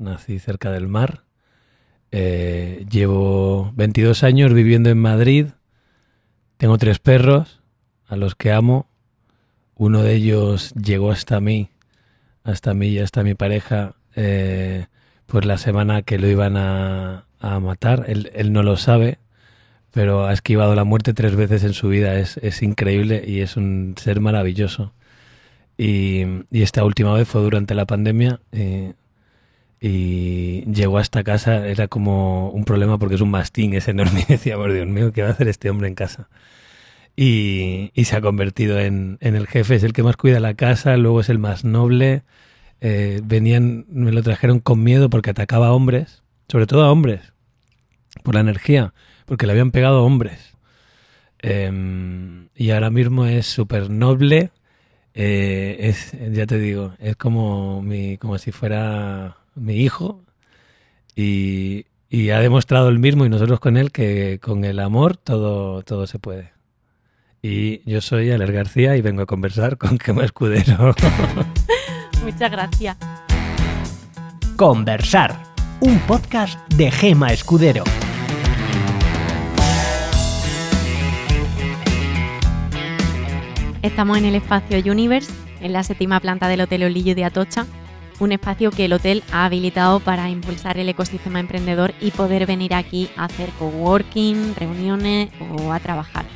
nací cerca del mar. Eh, llevo 22 años viviendo en Madrid. Tengo tres perros a los que amo. Uno de ellos llegó hasta mí, hasta mí y hasta mi pareja, eh, pues la semana que lo iban a, matar. Él, él, no lo sabe, pero ha esquivado la muerte tres veces en su vida. Es, es increíble y es un ser maravilloso. Y, y, esta última vez fue durante la pandemia. Eh, y llegó a esta casa, era como un problema porque es un mastín, es enorme. Y decía, por Dios mío, ¿qué va a hacer este hombre en casa? Y, se ha convertido en, el jefe, es el que más cuida la casa, luego es el más noble. Eh, venían, me lo trajeron con miedo porque atacaba a hombres, sobre todo a hombres, por la energía, porque le habían pegado a hombres. Eh, y ahora mismo es súper noble. Eh, es, ya te digo, es como, como si fuera mi hijo, y, y, ha demostrado el mismo y nosotros con él que con el amor todo, todo se puede. Y yo soy Aler García y vengo a conversar con Gema Escudero. Muchas gracias. Conversar, un podcast de Gema Escudero. Estamos en el espacio Universe, en la séptima planta del Hotel Olillo de Atocha, un espacio que el hotel ha habilitado para impulsar el ecosistema emprendedor y poder venir aquí a hacer coworking, reuniones o a trabajar.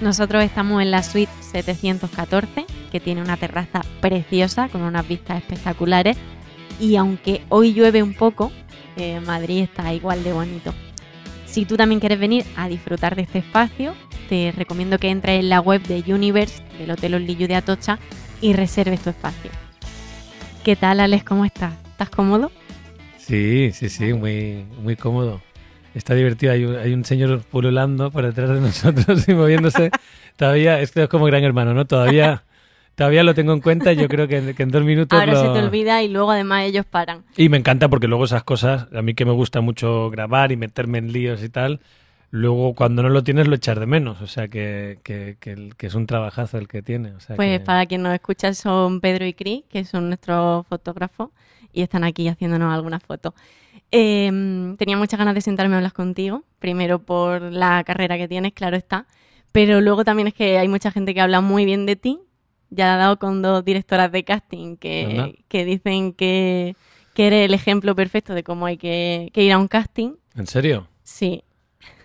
Nosotros estamos en la suite 714, que tiene una terraza preciosa con unas vistas espectaculares y aunque hoy llueve un poco, eh, Madrid está igual de bonito. Si tú también quieres venir a disfrutar de este espacio, te recomiendo que entres en la web de Universe del Hotel Olillo de Atocha y reserves tu espacio. ¿Qué tal, Alex? ¿Cómo estás? ¿Estás cómodo? Sí, sí, sí, muy, muy cómodo. Está divertido. Hay un, hay un señor pululando por detrás de nosotros y moviéndose. Todavía, esto es como gran hermano, ¿no? Todavía, todavía lo tengo en cuenta yo creo que, que en dos minutos. Ahora lo... se te olvida y luego además ellos paran. Y me encanta porque luego esas cosas, a mí que me gusta mucho grabar y meterme en líos y tal, luego cuando no lo tienes lo echas de menos. O sea que, que, que, que es un trabajazo el que tiene. O sea pues que... para quien nos escucha son Pedro y Cris, que son nuestros fotógrafos y están aquí haciéndonos algunas fotos. Eh, tenía muchas ganas de sentarme a hablar contigo, primero por la carrera que tienes, claro está, pero luego también es que hay mucha gente que habla muy bien de ti. Ya he dado con dos directoras de casting que, que dicen que, que, eres el ejemplo perfecto de cómo hay que, que ir a un casting. ¿En serio? Sí.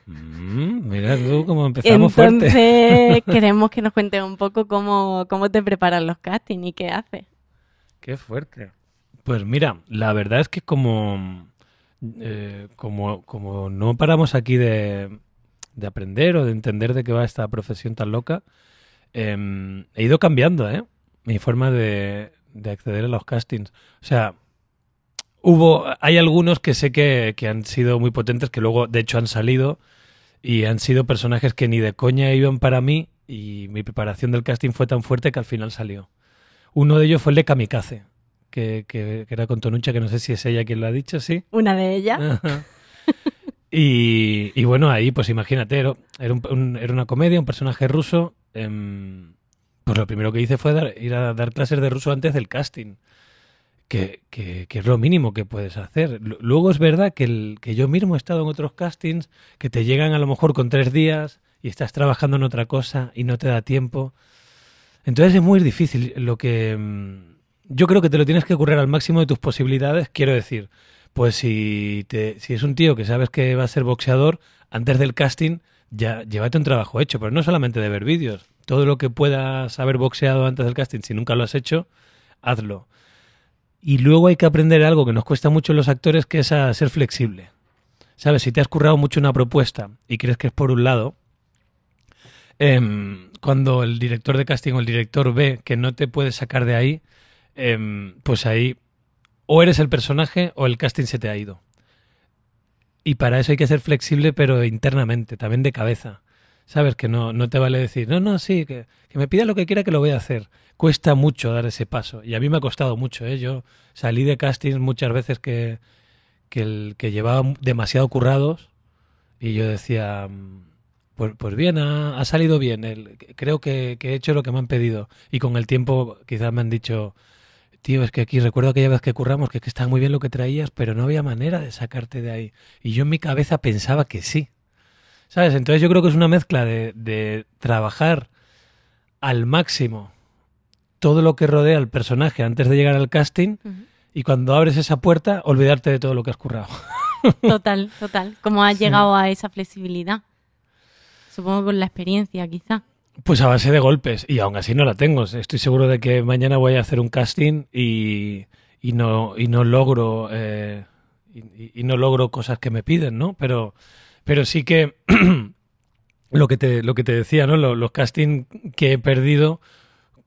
Mm, mira tú cómo empezamos Entonces, fuerte. queremos que nos cuentes un poco cómo, cómo te preparan los castings y qué haces. Qué fuerte. Pues mira, la verdad es que como, eh, como, como no paramos aquí de, de, aprender o de entender de qué va esta profesión tan loca, eh, he ido cambiando ¿eh? mi forma de, de, acceder a los castings. O sea, hubo, hay algunos que sé que, que han sido muy potentes, que luego de hecho han salido y han sido personajes que ni de coña iban para mí y mi preparación del casting fue tan fuerte que al final salió. Uno de ellos fue el de Kamikaze, que, que, que, era con Tonucha, que no sé si es ella quien lo ha dicho, ¿sí? Una de ellas. y, y, bueno, ahí pues imagínate, era, era, un, era, una comedia, un personaje ruso. Eh, pues lo primero que hice fue dar, ir a dar clases de ruso antes del casting. Que, que, que, es lo mínimo que puedes hacer. Luego es verdad que, el, que yo mismo he estado en otros castings que te llegan a lo mejor con tres días y estás trabajando en otra cosa y no te da tiempo. Entonces es muy difícil. Lo que mm, yo creo que te lo tienes que currar al máximo de tus posibilidades. Quiero decir, pues si, te, si es un tío que sabes que va a ser boxeador, antes del casting ya llévate un trabajo hecho, pero no solamente de ver vídeos. Todo lo que puedas haber boxeado antes del casting, si nunca lo has hecho, hazlo. Y luego hay que aprender algo que nos cuesta mucho los actores, que es a ser flexible. ¿Sabes? Si te has currado mucho una propuesta y crees que es por un lado, eh, cuando el director de casting o el director ve que no te puedes sacar de ahí, eh, pues ahí o eres el personaje o el casting se te ha ido. Y para eso hay que ser flexible, pero internamente, también de cabeza. ¿Sabes? Que no, no te vale decir, no, no, sí, que, que, me pida lo que quiera que lo voy a hacer. Cuesta mucho dar ese paso. Y a mí me ha costado mucho, ¿eh? Yo salí de castings muchas veces que, que, el, que llevaba demasiado currados y yo decía, pues, pues bien, ha, salido bien. El, creo que, he hecho lo que me han pedido. Y con el tiempo quizás me han dicho, tío, es que aquí recuerdo aquella vez que curramos que, que estaba muy bien lo que traías, pero no había manera de sacarte de ahí. Y yo en mi cabeza pensaba que sí. ¿Sabes? Entonces yo creo que es una mezcla de trabajar al máximo todo lo que rodea al personaje antes de llegar al casting y cuando abres esa puerta olvidarte de todo lo que has currado. Total, total. ¿Cómo has Sí. llegado a esa flexibilidad? Supongo con la experiencia, quizá. Pues a base de golpes y aún así no la tengo. Estoy seguro de que mañana voy a hacer un casting y, y no, y no logro eh, y, y no logro cosas que me piden, ¿no? Pero, pero sí que lo que te, lo que te decía, ¿no? Lo- Los, castings que he perdido,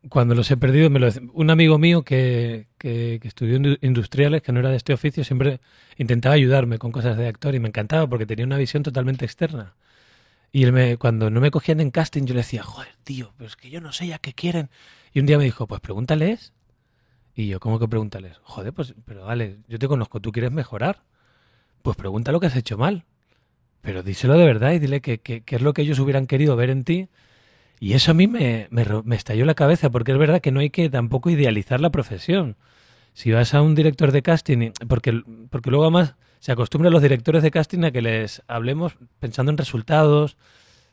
cuando los he perdido, me lo un amigo mío que, que, que estudió indu- industriales, que no era de este oficio, siempre intentaba ayudarme con cosas de actor y me encantaba porque tenía una visión totalmente externa. Y él me, cuando no me cogían en casting, yo le decía, joder, tío, pero es que yo no sé ya qué quieren. Y un día me dijo, pues pregúntales. Y yo, ¿cómo que pregúntales? Joder, pues, pero vale, yo te conozco, tú quieres mejorar. Pues pregunta lo que has hecho mal. Pero díselo de verdad y dile que, que- que es lo que ellos hubieran querido ver en ti. Y eso a mí me, me, me estalló la cabeza, porque es verdad que no hay que tampoco idealizar la profesión. Si vas a un director de casting, porque, porque luego además se acostumbran los directores de casting a que les hablemos pensando en resultados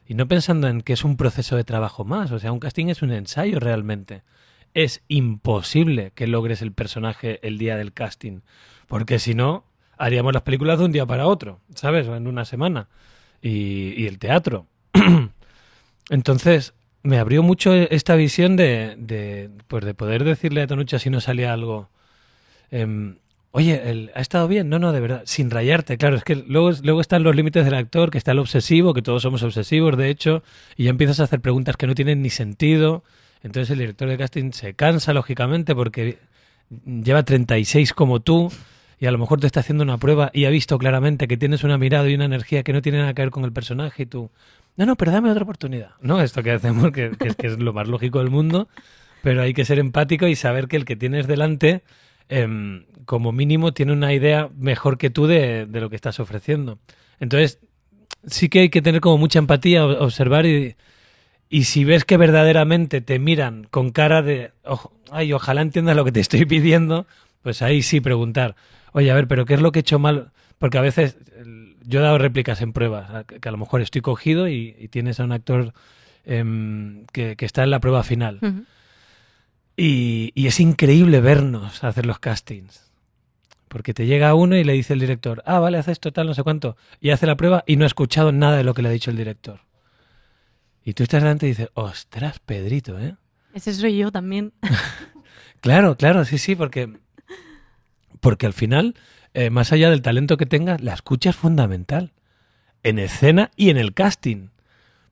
y no pensando en que es un proceso de trabajo más. O sea, un casting es un ensayo realmente. Es imposible que logres el personaje el día del casting, porque si no, haríamos las películas de un día para otro, ¿sabes? En una semana. Y, y el teatro. Entonces, me abrió mucho esta visión de, de, pues de poder decirle a Tanucha si no salía algo. em, Oye, ¿ha estado bien? No, no, de verdad, sin rayarte, claro, es que luego, luego están los límites del actor, que está el obsesivo, que todos somos obsesivos, de hecho, y ya empiezas a hacer preguntas que no tienen ni sentido. Entonces el director de casting se cansa, lógicamente, porque lleva 36 como tú, y a lo mejor te está haciendo una prueba y ha visto claramente que tienes una mirada y una energía que no tiene nada que ver con el personaje, y tú, no, no, pero dame otra oportunidad. No, esto que hacemos, que, es, que es lo más lógico del mundo, pero hay que ser empático y saber que el que tienes delante, em, como mínimo, tiene una idea mejor que tú de, de lo que estás ofreciendo. Entonces, sí que hay que tener como mucha empatía, observar y, y si ves que verdaderamente te miran con cara de, "Ojo, ay, ojalá entiendas lo que te estoy pidiendo, pues ahí sí preguntar, oye, a ver, pero ¿qué es lo que he hecho mal? Porque a veces yo he dado réplicas en pruebas, que a lo mejor estoy cogido y, y tienes a un actor em, que, que está en la prueba final. Y, y es increíble vernos hacer los castings. Porque te llega uno y le dice el director, ah, vale, haces esto, tal, no sé cuánto. Y hace la prueba y no ha escuchado nada de lo que le ha dicho el director. Y tú estás delante y dices, ostras, Pedrito, ¿eh? Ese soy yo también. Claro, claro, sí, sí, porque, porque al final, eh, más allá del talento que tengas, la escucha es fundamental. En escena y en el casting.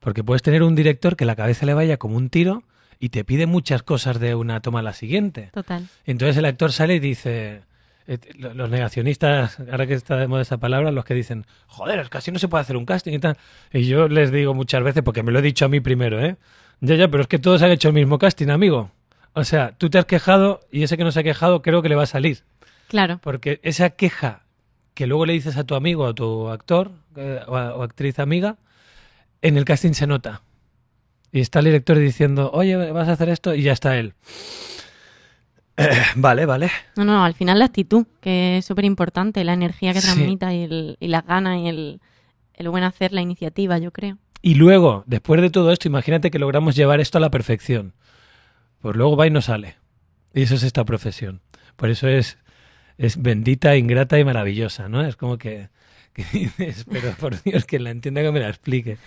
Porque puedes tener un director que la cabeza le vaya como un tiro y te pide muchas cosas de una toma a la siguiente. Total. Entonces el actor sale y dice, eh, lo- los negacionistas, ahora que está de moda esa palabra, los que dicen, joder, así no se puede hacer un casting y tal. Y yo les digo muchas veces, porque me lo he dicho a mí primero, ¿eh? Ya, ya, pero es que todos han hecho el mismo casting, amigo. O sea, tú te has quejado y ese que no se ha quejado creo que le va a salir. Claro. Porque esa queja que luego le dices a tu amigo o a tu actor eh, o, a- o actriz amiga, en el casting se nota. Y está el director diciendo, oye, vas a hacer esto y ya está él. Eh, vale, vale. No, no, al final la actitud, que es súper importante, la energía que Sí. transmita y, el- y las ganas y el, el buen hacer, la iniciativa, yo creo. Y luego, después de todo esto, imagínate que logramos llevar esto a la perfección. Pues luego va y no sale. Y eso es esta profesión. Por eso es, es bendita, ingrata y maravillosa, ¿no? Es como que, que dices, pero por Dios, que la entienda que me la explique.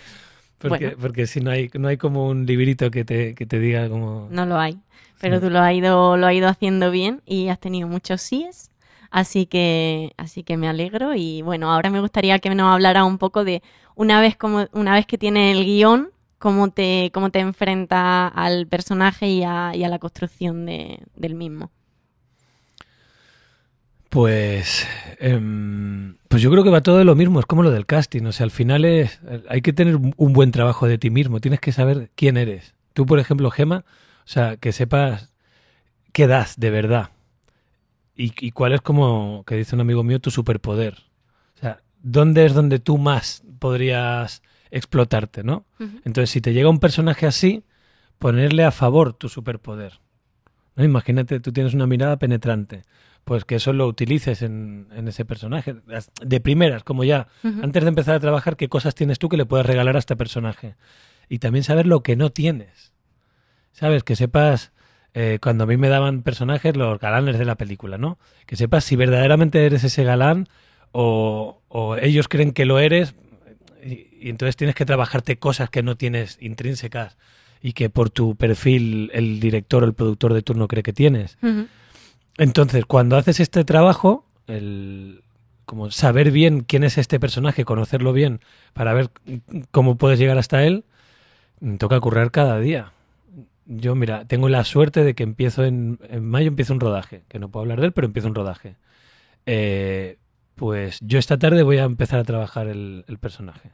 Porque, Bueno. porque si no hay, no hay como un librito que te, que te diga como... No lo hay. Pero Sí. tú lo has ido, lo has ido haciendo bien y has tenido muchos síes. Así que, así que me alegro. Y bueno, ahora me gustaría que nos hablara un poco de una vez como, una vez que tiene el guion, cómo te, cómo te enfrenta al personaje y a, y a la construcción de- del mismo. Pues, em, pues yo creo que va todo de lo mismo, es como lo del casting, o sea, al final es, hay que tener un buen trabajo de ti mismo, tienes que saber quién eres. Tú, por ejemplo, Gema, o sea, que sepas qué das de verdad y, y cuál es como, que dice un amigo mío, tu superpoder. O sea, ¿dónde es donde tú más podrías explotarte, no? Entonces, si te llega un personaje así, ponerle a favor tu superpoder. ¿no? Imagínate, tú tienes una mirada penetrante. Pues que eso lo utilices en, en ese personaje. De primeras, como ya, antes de empezar a trabajar, qué cosas tienes tú que le puedas regalar a este personaje. Y también saber lo que no tienes. ¿Sabes? Que sepas, eh, cuando a mí me daban personajes, los galanes de la película, ¿no? Que sepas si verdaderamente eres ese galán o, o ellos creen que lo eres y, y entonces tienes que trabajarte cosas que no tienes intrínsecas y que por tu perfil el director o el productor de turno cree que tienes. Entonces, cuando haces este trabajo, el, como saber bien quién es este personaje, conocerlo bien, para ver cómo puedes llegar hasta él, toca currar cada día. Yo, mira, tengo la suerte de que empiezo en, en mayo, empiezo un rodaje, que no puedo hablar de él, pero empiezo un rodaje. Eh, pues yo esta tarde voy a empezar a trabajar el, el personaje.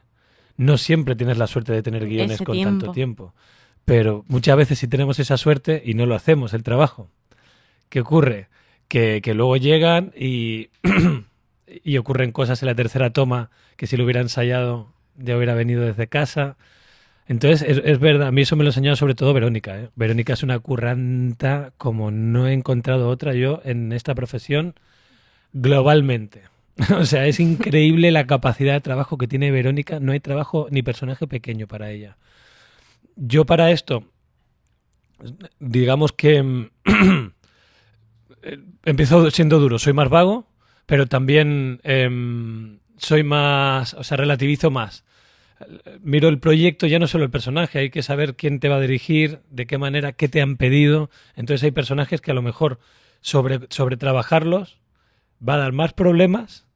No siempre tienes la suerte de tener guiones Ese con tiempo. tanto tiempo, pero muchas veces sí tenemos esa suerte y no lo hacemos, el trabajo. ¿Qué ocurre? Que, luego llegan y, y ocurren cosas en la tercera toma que si lo hubiera ensayado ya hubiera venido desde casa. Entonces, es, verdad, a mí eso me lo enseñó sobre todo Verónica. ¿eh? Verónica es una curranta como no he encontrado otra yo en esta profesión globalmente. o sea, es increíble la capacidad de trabajo que tiene Verónica. No hay trabajo ni personaje pequeño para ella. Yo para esto, digamos que empiezo siendo duro, soy más vago, pero también em, soy más, o sea, relativizo más. Miro el proyecto, ya no solo el personaje, hay que saber quién te va a dirigir, de qué manera, qué te han pedido. Entonces hay personajes que a lo mejor sobre, sobre trabajarlos va a dar más problemas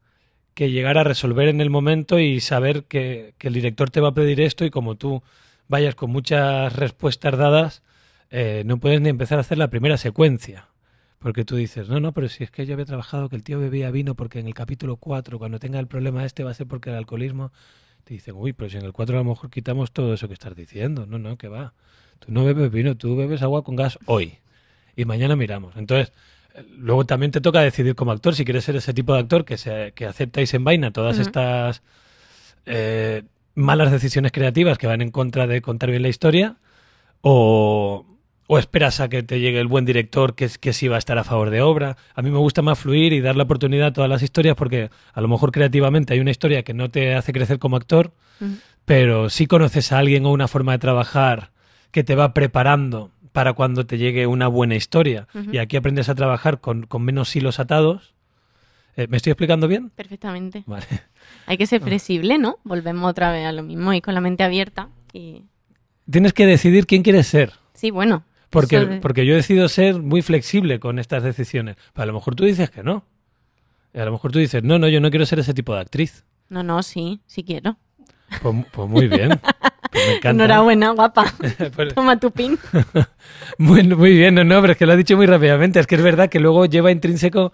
que llegar a resolver en el momento y saber que, el director te va a pedir esto y como tú vayas con muchas respuestas dadas, eh, no puedes ni empezar a hacer la primera secuencia. Porque tú dices, no, no, pero si es que yo había trabajado que el tío bebía vino porque en el capítulo 4, cuando tenga el problema este, va a ser porque el alcoholismo. Te dicen, uy, pero si en el 4 a lo mejor quitamos todo eso que estás diciendo. No, no, que va. Tú no bebes vino, tú bebes agua con gas hoy. Y mañana miramos. Entonces, luego también te toca decidir como actor si quieres ser ese tipo de actor que, se, que acepta y se envaina todas estas eh, malas decisiones creativas que van en contra de contar bien la historia o, o esperas a que te llegue el buen director que, es- que sí va a estar a favor de obra. A mí me gusta más fluir y dar la oportunidad a todas las historias porque a lo mejor creativamente hay una historia que no te hace crecer como actor, pero sí conoces a alguien o una forma de trabajar que te va preparando para cuando te llegue una buena historia. Y aquí aprendes a trabajar con, con menos hilos atados. Eh, ¿Me estoy explicando bien? Perfectamente. Vale. Hay que ser flexible, ¿no? Volvemos otra vez a lo mismo y con la mente abierta. Y Tienes que decidir quién quieres ser. sí, bueno. Porque, porque yo decido ser muy flexible con estas decisiones. Pero a lo mejor tú dices que no. Y a lo mejor tú dices, no, no, yo no quiero ser ese tipo de actriz. No, no, sí, sí quiero. Pues, pues muy bien. Pues me encanta. Enhorabuena, guapa. Pues- Toma tu pin. muy, muy bien, no, no, pero es que lo ha dicho muy rápidamente. Es que es verdad que luego lleva intrínseco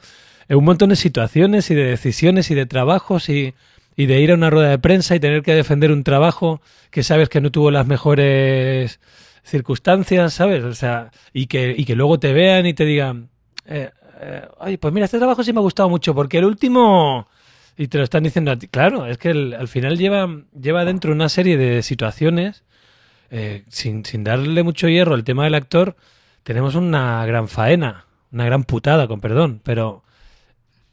un montón de situaciones y de decisiones y de trabajos y, y de ir a una rueda de prensa y tener que defender un trabajo que sabes que no tuvo las mejores circunstancias, ¿sabes? O sea, y que, y que luego te vean y te digan, eh, eh, ay, pues mira, este trabajo sí me ha gustado mucho porque el último... Y te lo están diciendo a ti. Claro, es que el- al final lleva, lleva dentro una serie de situaciones eh, sin, sin darle mucho hierro al tema del actor, tenemos una gran faena, una gran putada, con perdón, pero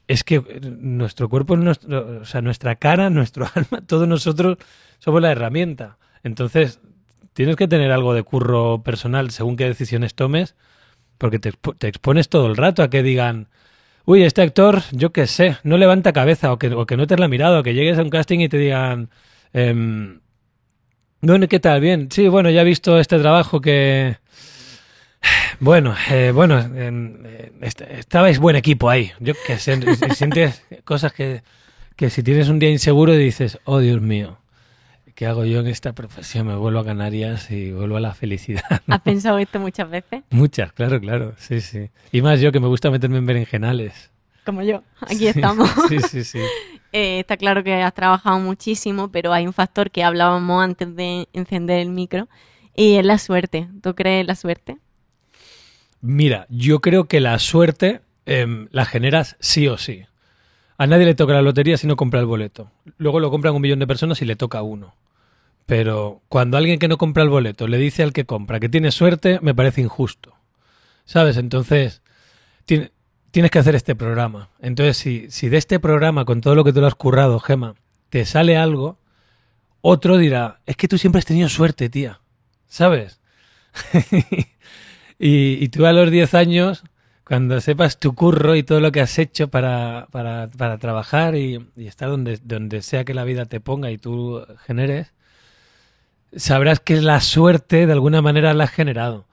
es que eh, nuestro cuerpo, nuestro, o sea, nuestra cara, nuestro alma, todos nosotros somos la herramienta. Entonces, tienes que tener algo de curro personal según qué decisiones tomes, porque te, te expones todo el rato a que digan, uy, este actor, yo qué sé, no levanta cabeza, o que, o que no te la mirado, o que llegues a un casting y te digan, em, bueno, ¿qué tal? Bien. Sí, bueno, ya he visto este trabajo que... Bueno, eh, bueno, eh, est- estabais buen equipo ahí. Yo qué sé, sientes cosas que, que si tienes un día inseguro dices, oh Dios mío, ¿qué hago yo en esta profesión? Me vuelvo a Canarias y vuelvo a la felicidad. ¿Has pensado esto muchas veces? Muchas, claro, claro, sí, sí. Y más yo que me gusta meterme en berenjenales. Como yo. Aquí Sí, estamos. Sí, sí, sí. Eh, está claro que has trabajado muchísimo, pero hay un factor que hablábamos antes de encender el micro y es la suerte. ¿Tú crees en la suerte? Mira, yo creo que la suerte em, la generas sí o sí. A nadie le toca la lotería si no compra el boleto. Luego lo compran un millón de personas y le toca a uno. Pero cuando alguien que no compra el boleto le dice al que compra que tiene suerte, me parece injusto. ¿Sabes? Entonces, tiene- tienes que hacer este programa. Entonces, si, si de este programa, con todo lo que tú lo has currado, Gema, te sale algo, otro dirá, es que tú siempre has tenido suerte, tía. ¿Sabes? y, y tú a los 10 años, cuando sepas tu curro y todo lo que has hecho para, para, para trabajar y, y estar donde, donde sea que la vida te ponga y tú generes, sabrás que la suerte de alguna manera la has generado.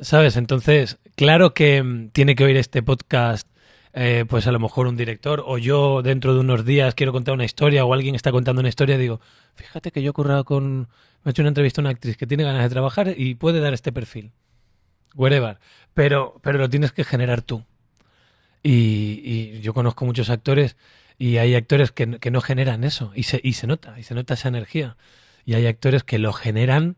¿Sabes? Entonces, claro que mm, tiene que oír este podcast, eh, pues a lo mejor un director, o yo dentro de unos días quiero contar una historia, o alguien está contando una historia, digo, fíjate que yo he currado con. Me he hecho una entrevista a una actriz que tiene ganas de trabajar y puede dar este perfil. Wherever. Pero, pero lo tienes que generar tú. Y, y yo conozco muchos actores y hay actores que, que no generan eso. Y se, y se nota, y se nota esa energía. Y hay actores que lo generan,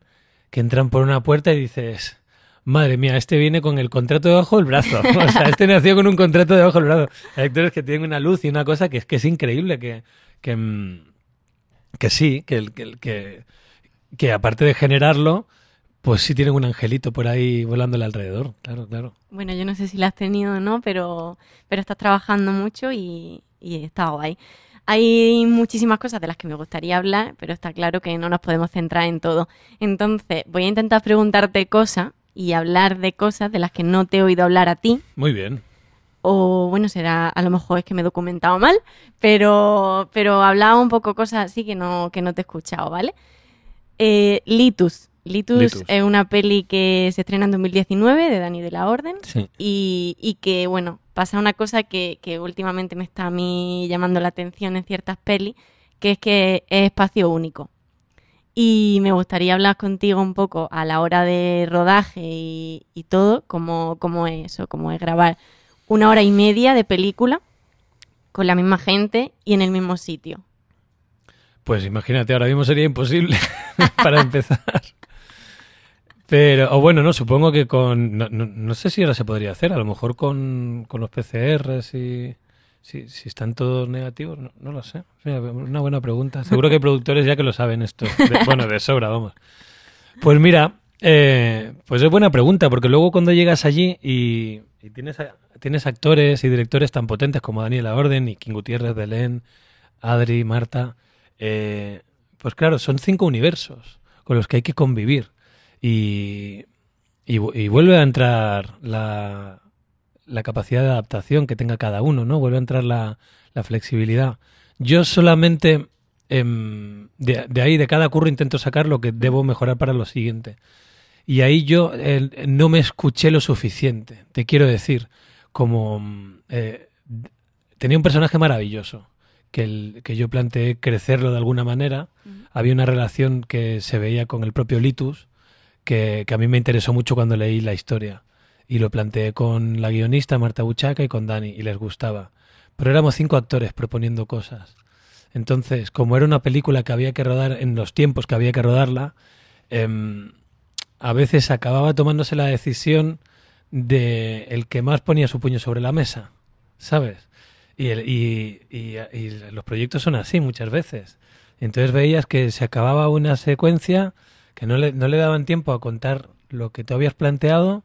que entran por una puerta y dices, madre mía, este viene con el contrato debajo del brazo. O sea, este nació con un contrato debajo del brazo. Hay actores que tienen una luz y una cosa que es que es increíble, que, que, mm, que sí, que, que, que aparte de generarlo, pues sí tienen un angelito por ahí volándole alrededor. Claro, claro. Bueno, yo no sé si la has tenido o no, pero, pero estás trabajando mucho y, y está guay. Hay muchísimas cosas de las que me gustaría hablar, pero está claro que no nos podemos centrar en todo. Entonces, voy a intentar preguntarte cosas y hablar de cosas de las que no te he oído hablar a ti. Muy bien. O bueno, será, a lo mejor es que me he documentado mal, pero, pero hablaba un poco cosas así que no, que no te he escuchado, ¿vale? Eh, Litus. Litus. Litus. es una peli que se estrena en 2019 de Dani de la Orden Sí. y, y que, bueno, pasa una cosa que, que últimamente me está a mí llamando la atención en ciertas pelis, que es que es espacio único. Y me gustaría hablar contigo un poco a la hora de rodaje y, y todo, cómo, cómo es eso, cómo es grabar una hora y media de película con la misma gente y en el mismo sitio. Pues imagínate, ahora mismo sería imposible para empezar. Pero, o bueno, no, supongo que con. No, no- no sé si ahora se podría hacer, a lo mejor con, con los PCRs y. Si, si están todos negativos, no, no lo sé. Una buena pregunta. Seguro que hay productores ya que lo saben esto. Bueno, de sobra, vamos. Pues mira, eh, pues es buena pregunta, porque luego cuando llegas allí y, y tienes, tienes actores y directores tan potentes como Daniela Orden y King Gutiérrez, Belén, Adri, Marta, eh, pues claro, son cinco universos con los que hay que convivir. Y, y, vu- y vuelve a entrar la, la capacidad de adaptación que tenga cada uno, ¿no? Vuelve a entrar la, la flexibilidad. Yo solamente em, de, de ahí, de cada curro, intento sacar lo que debo mejorar para lo siguiente. Y ahí yo eh, no me escuché lo suficiente. Te quiero decir, como mm, eh, tenía un personaje maravilloso que, el, que yo planteé crecerlo de alguna manera. Había una relación que se veía con el propio Litus, que, a mí me interesó mucho cuando leí la historia. Y lo planteé con la guionista Marta Buchaca y con Dani, y les gustaba. Pero éramos cinco actores proponiendo cosas. Entonces, como era una película que había que rodar en los tiempos que había que rodarla, em, a veces acababa tomándose la decisión de el que más ponía su puño sobre la mesa, ¿sabes? Y, y- y- y los proyectos son así muchas veces. Entonces veías que se acababa una secuencia que no le, no le daban tiempo a contar lo que tú habías planteado,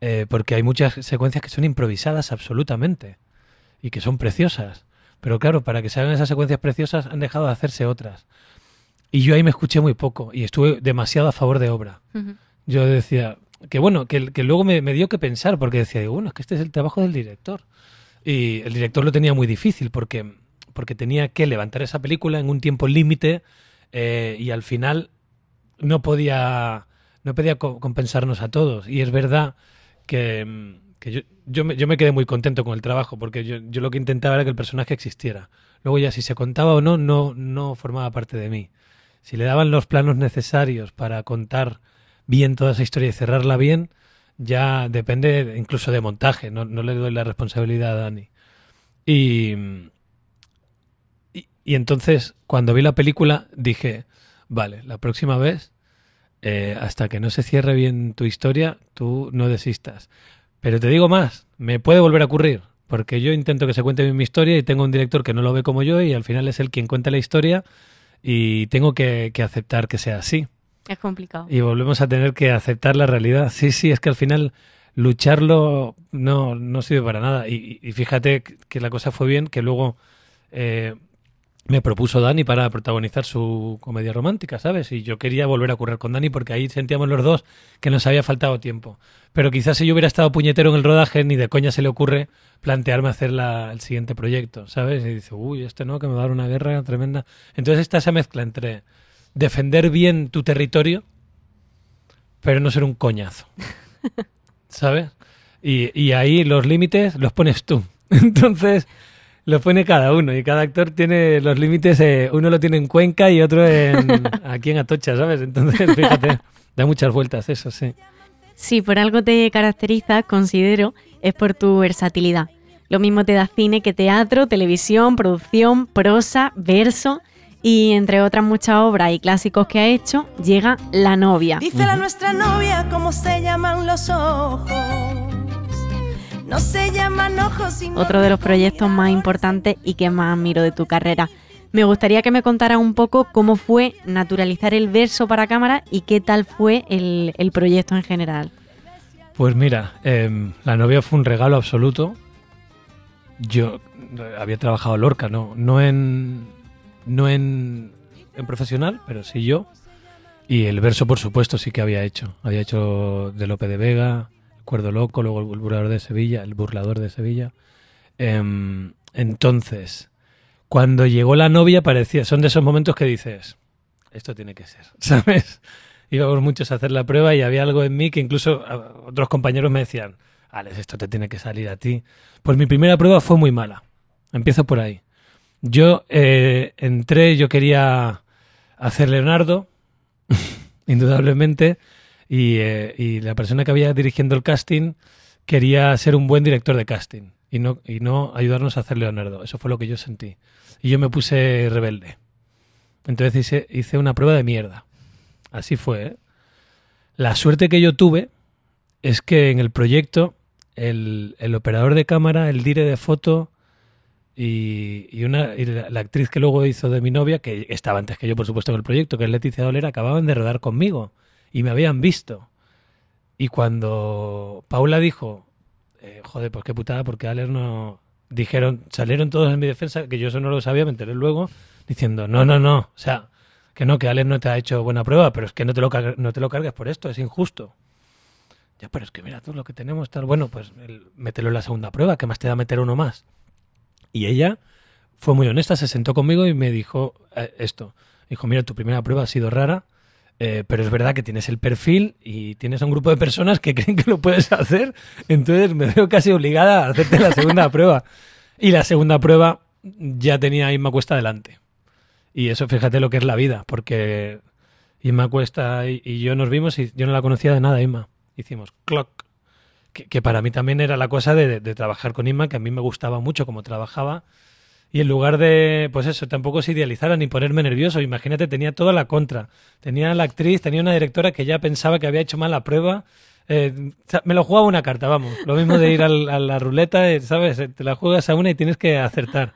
eh, porque hay muchas secuencias que son improvisadas absolutamente y que son preciosas. Pero claro, para que se hagan esas secuencias preciosas han dejado de hacerse otras. Y yo ahí me escuché muy poco y estuve demasiado a favor de obra. Yo decía, que bueno, que, que luego me, me dio que pensar, porque decía, digo, bueno, es que este es el trabajo del director. Y el director lo tenía muy difícil porque, porque tenía que levantar esa película en un tiempo límite eh, y al final no podía, no podía co- compensarnos a todos. Y es verdad que, mm, que yo, yo, me, yo me quedé muy contento con el trabajo porque yo, yo lo que intentaba era que el personaje existiera. Luego ya si se contaba o no, no, no formaba parte de mí. Si le daban los planos necesarios para contar bien toda esa historia y cerrarla bien, ya depende incluso de montaje, no, no le doy la responsabilidad a Dani. Y, y entonces, cuando vi la película, dije, vale, la próxima vez, eh, hasta que no se cierre bien tu historia, tú no desistas. Pero te digo más, me puede volver a ocurrir, porque yo intento que se cuente bien mi historia y tengo un director que no lo ve como yo y al final es él quien cuenta la historia y tengo que, que aceptar que sea así. Es complicado. Y volvemos a tener que aceptar la realidad. Sí, sí, es que al final lucharlo no, no sirve para nada. Y, y fíjate que la cosa fue bien, que luego eh, me propuso Dani para protagonizar su comedia romántica, ¿sabes? Y yo quería volver a currar con Dani porque ahí sentíamos los dos que nos había faltado tiempo. Pero quizás si yo hubiera estado puñetero en el rodaje, ni de coña se le ocurre plantearme hacer la, el siguiente proyecto, ¿sabes? Y dice, uy, este no, que me va a dar una guerra tremenda. Entonces está esa mezcla entre defender bien tu territorio, pero no ser un coñazo, ¿sabes? Y, y ahí los límites los pones tú. Entonces lo pone cada uno y cada actor tiene los límites, eh, uno lo tiene en Cuenca y otro en, aquí en Atocha, ¿sabes? Entonces, fíjate, da muchas vueltas eso, sí. Si por algo te caracteriza, considero, es por tu versatilidad. Lo mismo te da cine que teatro, televisión, producción, prosa, verso y entre otras muchas obras y clásicos que ha hecho, llega La novia. Dice la nuestra novia cómo se llaman los ojos. No se llaman ojos Otro de los proyectos más importantes y que más admiro de tu carrera. Me gustaría que me contaras un poco cómo fue naturalizar el verso para cámara y qué tal fue el, el proyecto en general. Pues mira, em, la novia fue un regalo absoluto. Yo eh, había trabajado en Lorca, no, no en no en, en profesional, pero sí yo. Y el verso, por supuesto, sí que había hecho. Había hecho de Lope de Vega, Cuerdo Loco, luego El Burlador de Sevilla, El Burlador de Sevilla. Em, entonces, cuando llegó la novia, parecía, son de esos momentos que dices, esto tiene que ser, ¿sabes? Íbamos muchos a hacer la prueba y había algo en mí que incluso otros compañeros me decían, Alex, esto te tiene que salir a ti. Pues mi primera prueba fue muy mala. Empiezo por ahí. Yo eh, entré, yo quería hacer Leonardo, indudablemente, y, eh, y la persona que había dirigiendo el casting quería ser un buen director de casting y no, y no ayudarnos a hacer Leonardo. Eso fue lo que yo sentí. Y yo me puse rebelde. Entonces hice, hice una prueba de mierda. Así fue. ¿eh? La suerte que yo tuve es que en el proyecto el, el operador de cámara, el dire de foto y, una, y la, la actriz que luego hizo de mi novia, que estaba antes que yo, por supuesto, en el proyecto, que es Leticia Dolera, acababan de rodar conmigo y me habían visto. Y cuando Paula dijo, eh, joder, pues qué putada, porque Alex no... Dijeron, salieron todos en mi defensa, que yo eso no lo sabía, me enteré luego, diciendo, no, no, no, o sea, que no, que Alex no te ha hecho buena prueba, pero es que no te lo, no te lo cargues por esto, es injusto. Ya, pero es que mira, todo lo que tenemos, tal, bueno, pues el- mételo en la segunda prueba, que más te da meter uno más. Y ella fue muy honesta, se sentó conmigo y me dijo eh, esto. Dijo, mira, tu primera prueba ha sido rara, eh, pero es verdad que tienes el perfil y tienes a un grupo de personas que creen que lo puedes hacer, entonces me veo casi obligada a hacerte la segunda prueba. Y la segunda prueba ya tenía a Inma Cuesta delante. Y eso fíjate lo que es la vida, porque Inma Cuesta y, y yo nos vimos y yo no la conocía de nada, Inma. Hicimos clock. Que, que para mí también era la cosa de, de- de trabajar con Inma, que a mí me gustaba mucho como trabajaba. Y en lugar de, pues eso, tampoco se idealizara ni ponerme nervioso. Imagínate, tenía toda la contra. Tenía la actriz, tenía una directora que ya pensaba que había hecho mal la prueba. Eh, me lo jugaba una carta, vamos. Lo mismo de ir al- a la ruleta, eh, ¿sabes? Te la juegas a una y tienes que acertar.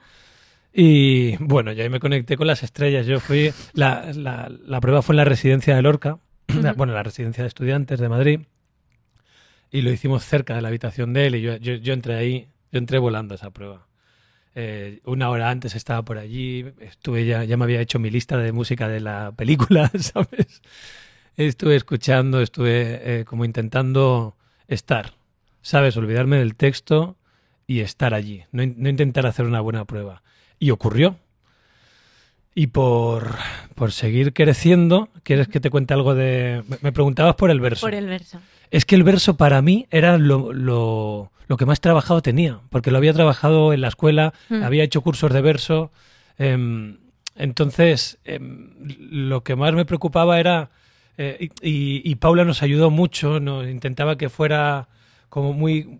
Y bueno, yo ahí me conecté con las estrellas. Yo fui. La, la, la prueba fue en la residencia de Lorca, la- bueno, la residencia de estudiantes de Madrid. Y lo hicimos cerca de la habitación de él. Y yo, yo, yo entré ahí, yo entré volando a esa prueba. Eh, una hora antes estaba por allí, estuve ya, ya me había hecho mi lista de música de la película, ¿sabes? Estuve escuchando, estuve eh, como intentando estar, ¿sabes? Olvidarme del texto y estar allí, no, no intentar hacer una buena prueba. Y ocurrió. Y por, por seguir creciendo, ¿quieres que te cuente algo de...? Me preguntabas por el verso. Por el verso. Es que el verso para mí era lo, lo, lo que más trabajado tenía, porque lo había trabajado en la escuela, Mm. había hecho cursos de verso. em, entonces, em, lo que más me preocupaba era, eh, y Paula nos ayudó mucho, nos intentaba que fuera como muy,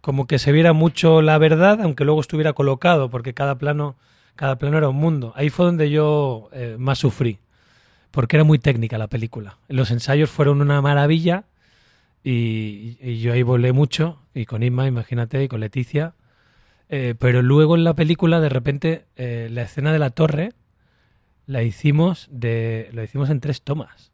como que se viera mucho la verdad, aunque luego estuviera colocado, porque cada plano, cada plano era un mundo. Ahí fue donde yo eh, más sufrí, porque era muy técnica la película. Los ensayos fueron una maravilla y, yo ahí volé mucho, y con Inma, imagínate, y con Leticia. Eh, pero luego en la película, de repente, eh, la escena de la torre la hicimos, de, la hicimos en tres tomas.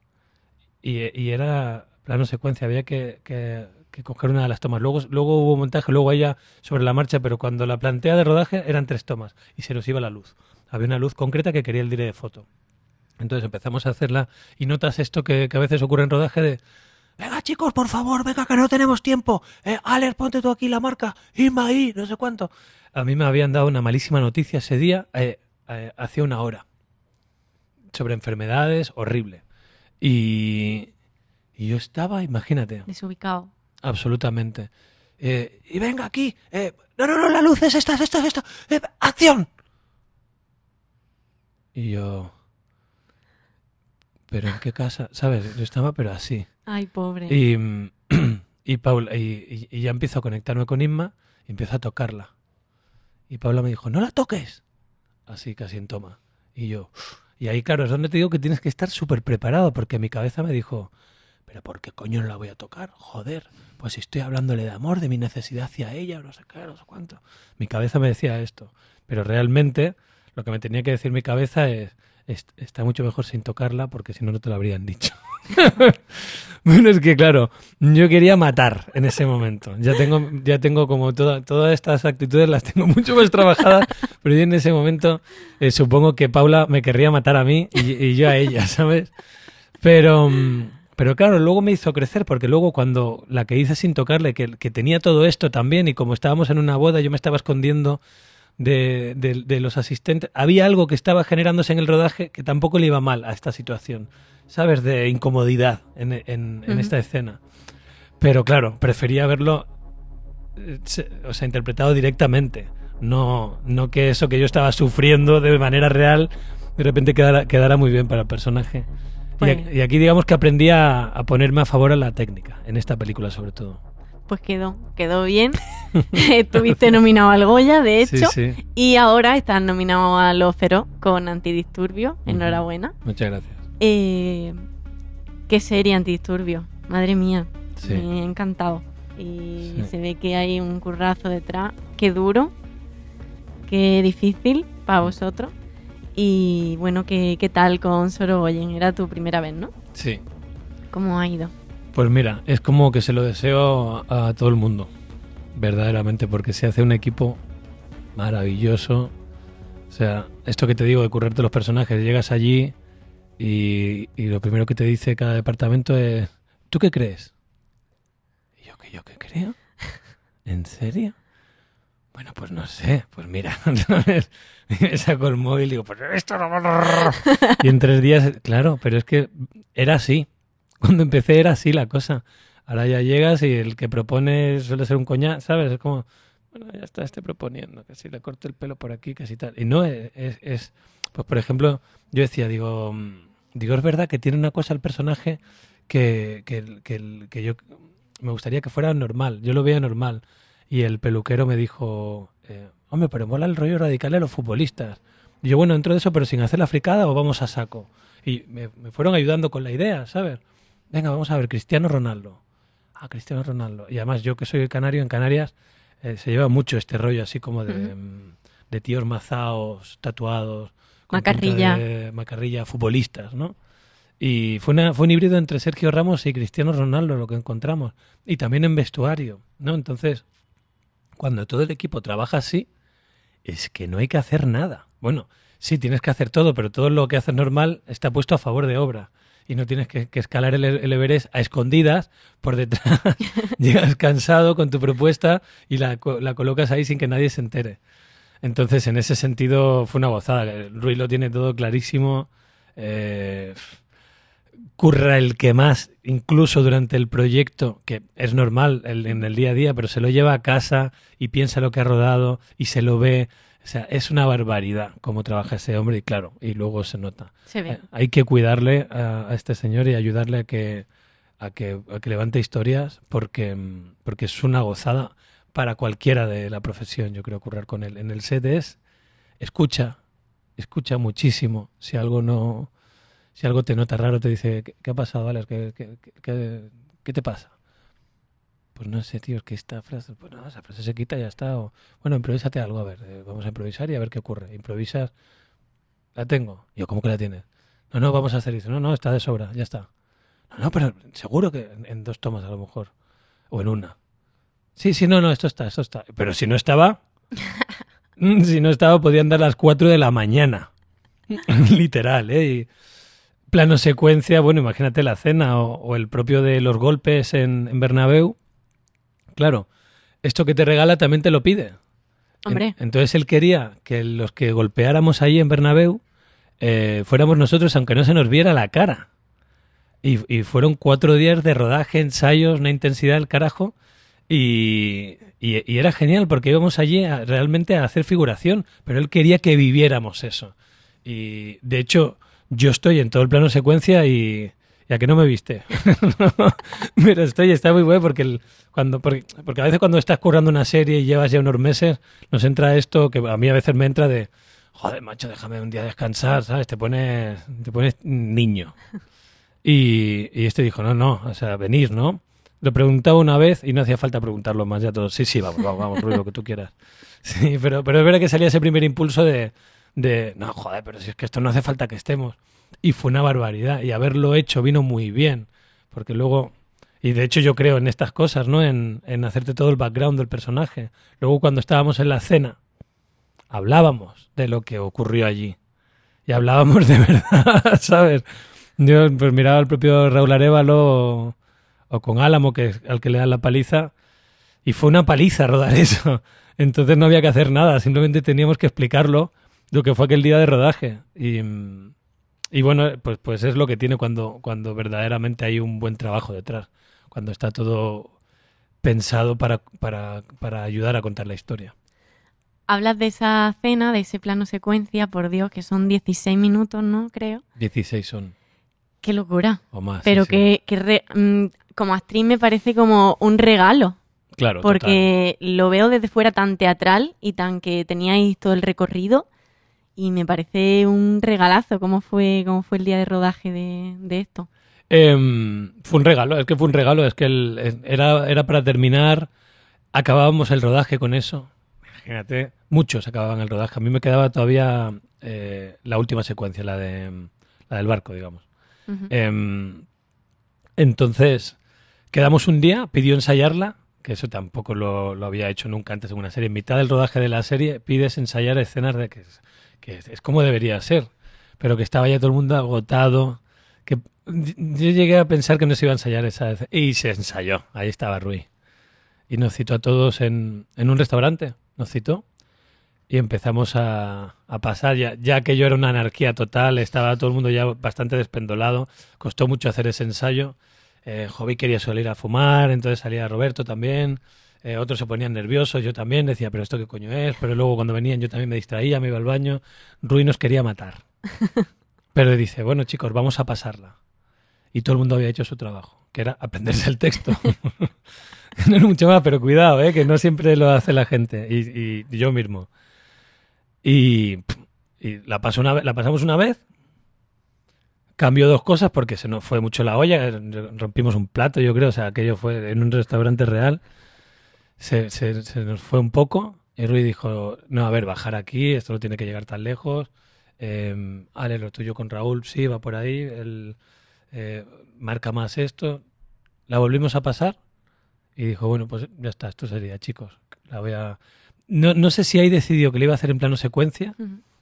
Y, era plano secuencia, había que, que- coger una de las tomas. Luego, luego hubo montaje, luego ella sobre la marcha, pero cuando la plantea de rodaje eran tres tomas y se nos iba la luz. Había una luz concreta que quería el dire de foto. Entonces empezamos a hacerla y notas esto que, que a veces ocurre en rodaje de venga chicos, por favor, venga que no tenemos tiempo. Eh, Alex, ponte tú aquí la marca, Inma ahí, no sé cuánto. A mí me habían dado una malísima noticia ese día, eh, eh, hace una hora, sobre enfermedades, horrible. Y, y yo estaba, imagínate, Desubicado. absolutamente. Eh, y venga aquí, eh, no, no, no, la luz es esta, es esta, es esta, eh, acción. Y yo, pero en qué casa, ¿sabes? Yo estaba, pero así. Ay, pobre. Y, y, Paula, y, y- ya empiezo a conectarme con Inma y empiezo a tocarla. Y Paula me dijo, no la toques. Así, casi en toma. Y yo, y ahí, claro, es donde te digo que tienes que estar súper preparado, porque mi cabeza me dijo, pero ¿por qué coño no la voy a tocar? Joder, pues si estoy hablándole de amor, de mi necesidad hacia ella, no sé qué, no sé cuánto. Mi cabeza me decía esto, pero realmente lo que me tenía que decir mi cabeza es, "Est- está mucho mejor sin tocarla, porque si no, no te lo habrían dicho. Bueno, es que claro, yo quería matar en ese momento. Ya tengo, ya tengo como toda- todas estas actitudes las tengo mucho más trabajadas, pero yo en ese momento eh, supongo que Paula me querría matar a mí y, y yo a ella, ¿sabes? Pero, mm, pero claro, luego me hizo crecer porque luego cuando la que hice sin tocarle, que, que tenía todo esto también y como estábamos en una boda, yo me estaba escondiendo de, de- de los asistentes, había algo que estaba generándose en el rodaje que tampoco le iba mal a esta situación, ¿sabes? De incomodidad en, en- esta escena. Pero claro, prefería verlo, eh, o sea, interpretado directamente. No, no que eso que yo estaba sufriendo de manera real de repente quedara, quedara muy bien para el personaje. Y aquí digamos que aprendí a, a ponerme a favor a la técnica, en esta película sobre todo. Pues quedó, quedó bien. Estuviste nominado al Goya, de hecho. Sí, sí. Y ahora estás nominado al Ófero con Antidisturbio. Enhorabuena. Muchas gracias. Eh, qué serie Antidisturbio. Madre mía. Sí. Me ha encantado. Y se ve que hay un currazo detrás. Qué duro. Qué difícil para vosotros. Y bueno, ¿qué, qué tal con Sorogoyen? Era tu primera vez, ¿no? Sí. ¿Cómo ha ido? Pues mira, es como que se lo deseo a, todo el mundo, verdaderamente, porque se hace un equipo maravilloso. O sea, esto que te digo de currarte los personajes, llegas allí y, lo primero que te dice cada departamento es, ¿tú qué crees? Y yo, ¿que yo qué creo? ¿En serio? Bueno, pues no sé, pues mira, saco el móvil y digo, pues esto no Y en tres días, claro, pero es que era así. Cuando empecé era así la cosa. Ahora ya llegas y el que propone suele ser un coña, ¿sabes? Es como, bueno, ya está este proponiendo, que si le corto el pelo por aquí, que si tal. Y no, es, es, es- pues por ejemplo, yo decía, digo, mm, digo, es verdad que tiene una cosa el personaje que, que, que, que yo me gustaría que fuera normal, yo lo veía normal. Y el peluquero me dijo, eh, hombre, pero mola el rollo radical de los futbolistas. Yo, bueno, dentro de eso, pero sin hacer la fricada o vamos a saco. Y me, me fueron ayudando con la idea, ¿sabes? Venga, vamos a ver, Cristiano Ronaldo. Ah, Cristiano Ronaldo. Y además, yo que soy canario, en Canarias eh, se lleva mucho este rollo así como de, mm, de tíos mazaos, tatuados. Macarrilla. de macarrilla, futbolistas, ¿no? Y fue, una, fue un híbrido entre Sergio Ramos y Cristiano Ronaldo lo que encontramos. Y también en vestuario, ¿no? Entonces, cuando todo el equipo trabaja así, es que no hay que hacer nada. Bueno, sí, tienes que hacer todo, pero todo lo que haces normal está puesto a favor de obra. Y no tienes que, escalar el, Everest a escondidas por detrás. Llegas cansado con tu propuesta y la, la colocas ahí sin que nadie se entere. Entonces, en ese sentido, fue una gozada. Rui lo tiene todo clarísimo. Eh, curra el que más, incluso durante el proyecto, que es normal en el día a día, pero se lo lleva a casa y piensa lo que ha rodado y se lo ve. O sea, es una barbaridad cómo trabaja ese hombre y claro, y luego se nota. Se ve. Eh, Hay que cuidarle a, a este señor y ayudarle a que, a que, a que levante historias porque, mm, porque es una gozada para cualquiera de la profesión, yo creo, currar con él. En el set es, escucha, escucha muchísimo. Si algo no, si algo te nota raro, te dice, ¿qué, qué ha pasado, Alex? ¿Qué, qué, qué- qué- qué te pasa? Pues no sé, tío, es que esta frase, pues no, esa frase se quita ya está. O, bueno, improvísate algo, a ver, eh, vamos a improvisar y a ver qué ocurre. Improvisas, la tengo. Yo, ¿cómo que la tienes? No, no, vamos a hacer eso. No, no, está de sobra, ya está. No, no, pero seguro que en, dos tomas a lo mejor. o en una. Sí, sí, no, no, esto está, esto está. Pero si no estaba, si no estaba, podían dar las 4 de la mañana. Literal, ¿eh? Plano secuencia, bueno, imagínate la cena o, o el propio de los golpes en, en Bernabéu. Claro, esto que te regala también te lo pide. Hombre, entonces él quería que los que golpeáramos ahí en Bernabéu eh, fuéramos nosotros, aunque no se nos viera la cara. Y, y fueron cuatro días de rodaje, ensayos, una intensidad del carajo. Y, y- y era genial porque íbamos allí a- realmente a hacer figuración, pero él quería que viviéramos eso. Y de hecho, yo estoy en todo el plano secuencia y. Ya que no me viste. pero estoy, está muy bueno porque, el- cuando, porque, porque a veces cuando estás currando una serie y llevas ya unos meses, nos entra esto que a mí a veces me entra de. Joder, macho, déjame un día descansar, ¿sabes? Te pones, te pones niño. Y, y este dijo, no, no, o sea, venir, ¿no? Lo preguntaba una vez y no hacía falta preguntarlo más ya todos. Sí, sí, vamos, vamos, vamos, Rui, lo que tú quieras. Sí, pero, pero es verdad que salía ese primer impulso de, de, no, joder, pero si es que esto no hace falta que estemos. Y fue una barbaridad. Y haberlo hecho vino muy bien. Porque luego, y de hecho yo creo en estas cosas, ¿no? En, en hacerte todo el background del personaje. Luego cuando estábamos en la cena, hablábamos de lo que ocurrió allí. Y hablábamos de verdad, ¿sabes? Yo pues miraba al propio Raúl Arevalo o, o con Álamo, que al que le dan la paliza, y fue una paliza rodar eso. Entonces no había que hacer nada, simplemente teníamos que explicarlo lo que fue aquel día de rodaje. Y, mm, y bueno, pues, pues es lo que tiene cuando, cuando verdaderamente hay un buen trabajo detrás, cuando está todo pensado para, para, para ayudar a contar la historia. hablas de esa cena, de ese plano secuencia, por Dios, que son 16 minutos, ¿no? Creo. 16 son, Qué locura. o más. Pero sí. que, que re- mm, como actriz me parece como un regalo. Claro, total. porque lo veo desde fuera tan teatral y tan que teníais todo el recorrido y me parece un regalazo cómo fue cómo fue el día de rodaje de, de esto. Em, fue un regalo, es que fue un regalo, es que el- era, era para terminar, acabábamos el rodaje con eso. Imagínate, muchos acababan el rodaje. A mí me quedaba todavía eh, la última secuencia, la, de, la del barco, digamos. Em, entonces, quedamos un día, pidió ensayarla, que eso tampoco lo, lo había hecho nunca antes en una serie. En mitad del rodaje de la serie pides ensayar escenas de que que es, como debería ser, pero que estaba ya todo el mundo agotado. Que yo llegué a pensar que no se iba a ensayar esa vez. Y se ensayó, ahí estaba Rui. Y nos citó a todos en, en un restaurante, nos citó. Y empezamos a, a pasar, ya, ya que yo era una anarquía total, estaba todo el mundo ya bastante despendolado, costó mucho hacer ese ensayo. Eh, Jovi quería salir a fumar, entonces salía Roberto también. Eh, otros se ponían nerviosos, yo también decía, pero esto qué coño es. Pero luego cuando venían yo también me distraía, me iba al baño. Rui nos quería matar. Pero dice, bueno chicos, vamos a pasarla. Y todo el mundo había hecho su trabajo, que era aprenderse el texto. no es mucho más, pero cuidado, ¿eh? que no siempre lo hace la gente, y, y yo mismo. Y, y la, pasó una, la pasamos una vez, cambió dos cosas porque se nos fue mucho la olla, rompimos un plato, yo creo, o sea, aquello fue en un restaurante real, se, se- se nos fue un poco, y Rui dijo, no, a ver, bajar aquí, esto no tiene que llegar tan lejos, eh, Ale, lo tuyo con Raúl, sí, va por ahí, él eh, marca más esto, la volvimos a pasar, y dijo, bueno, pues ya está, esto sería, chicos, la voy a... No, no sé si ahí decidió que le iba a hacer en plano secuencia,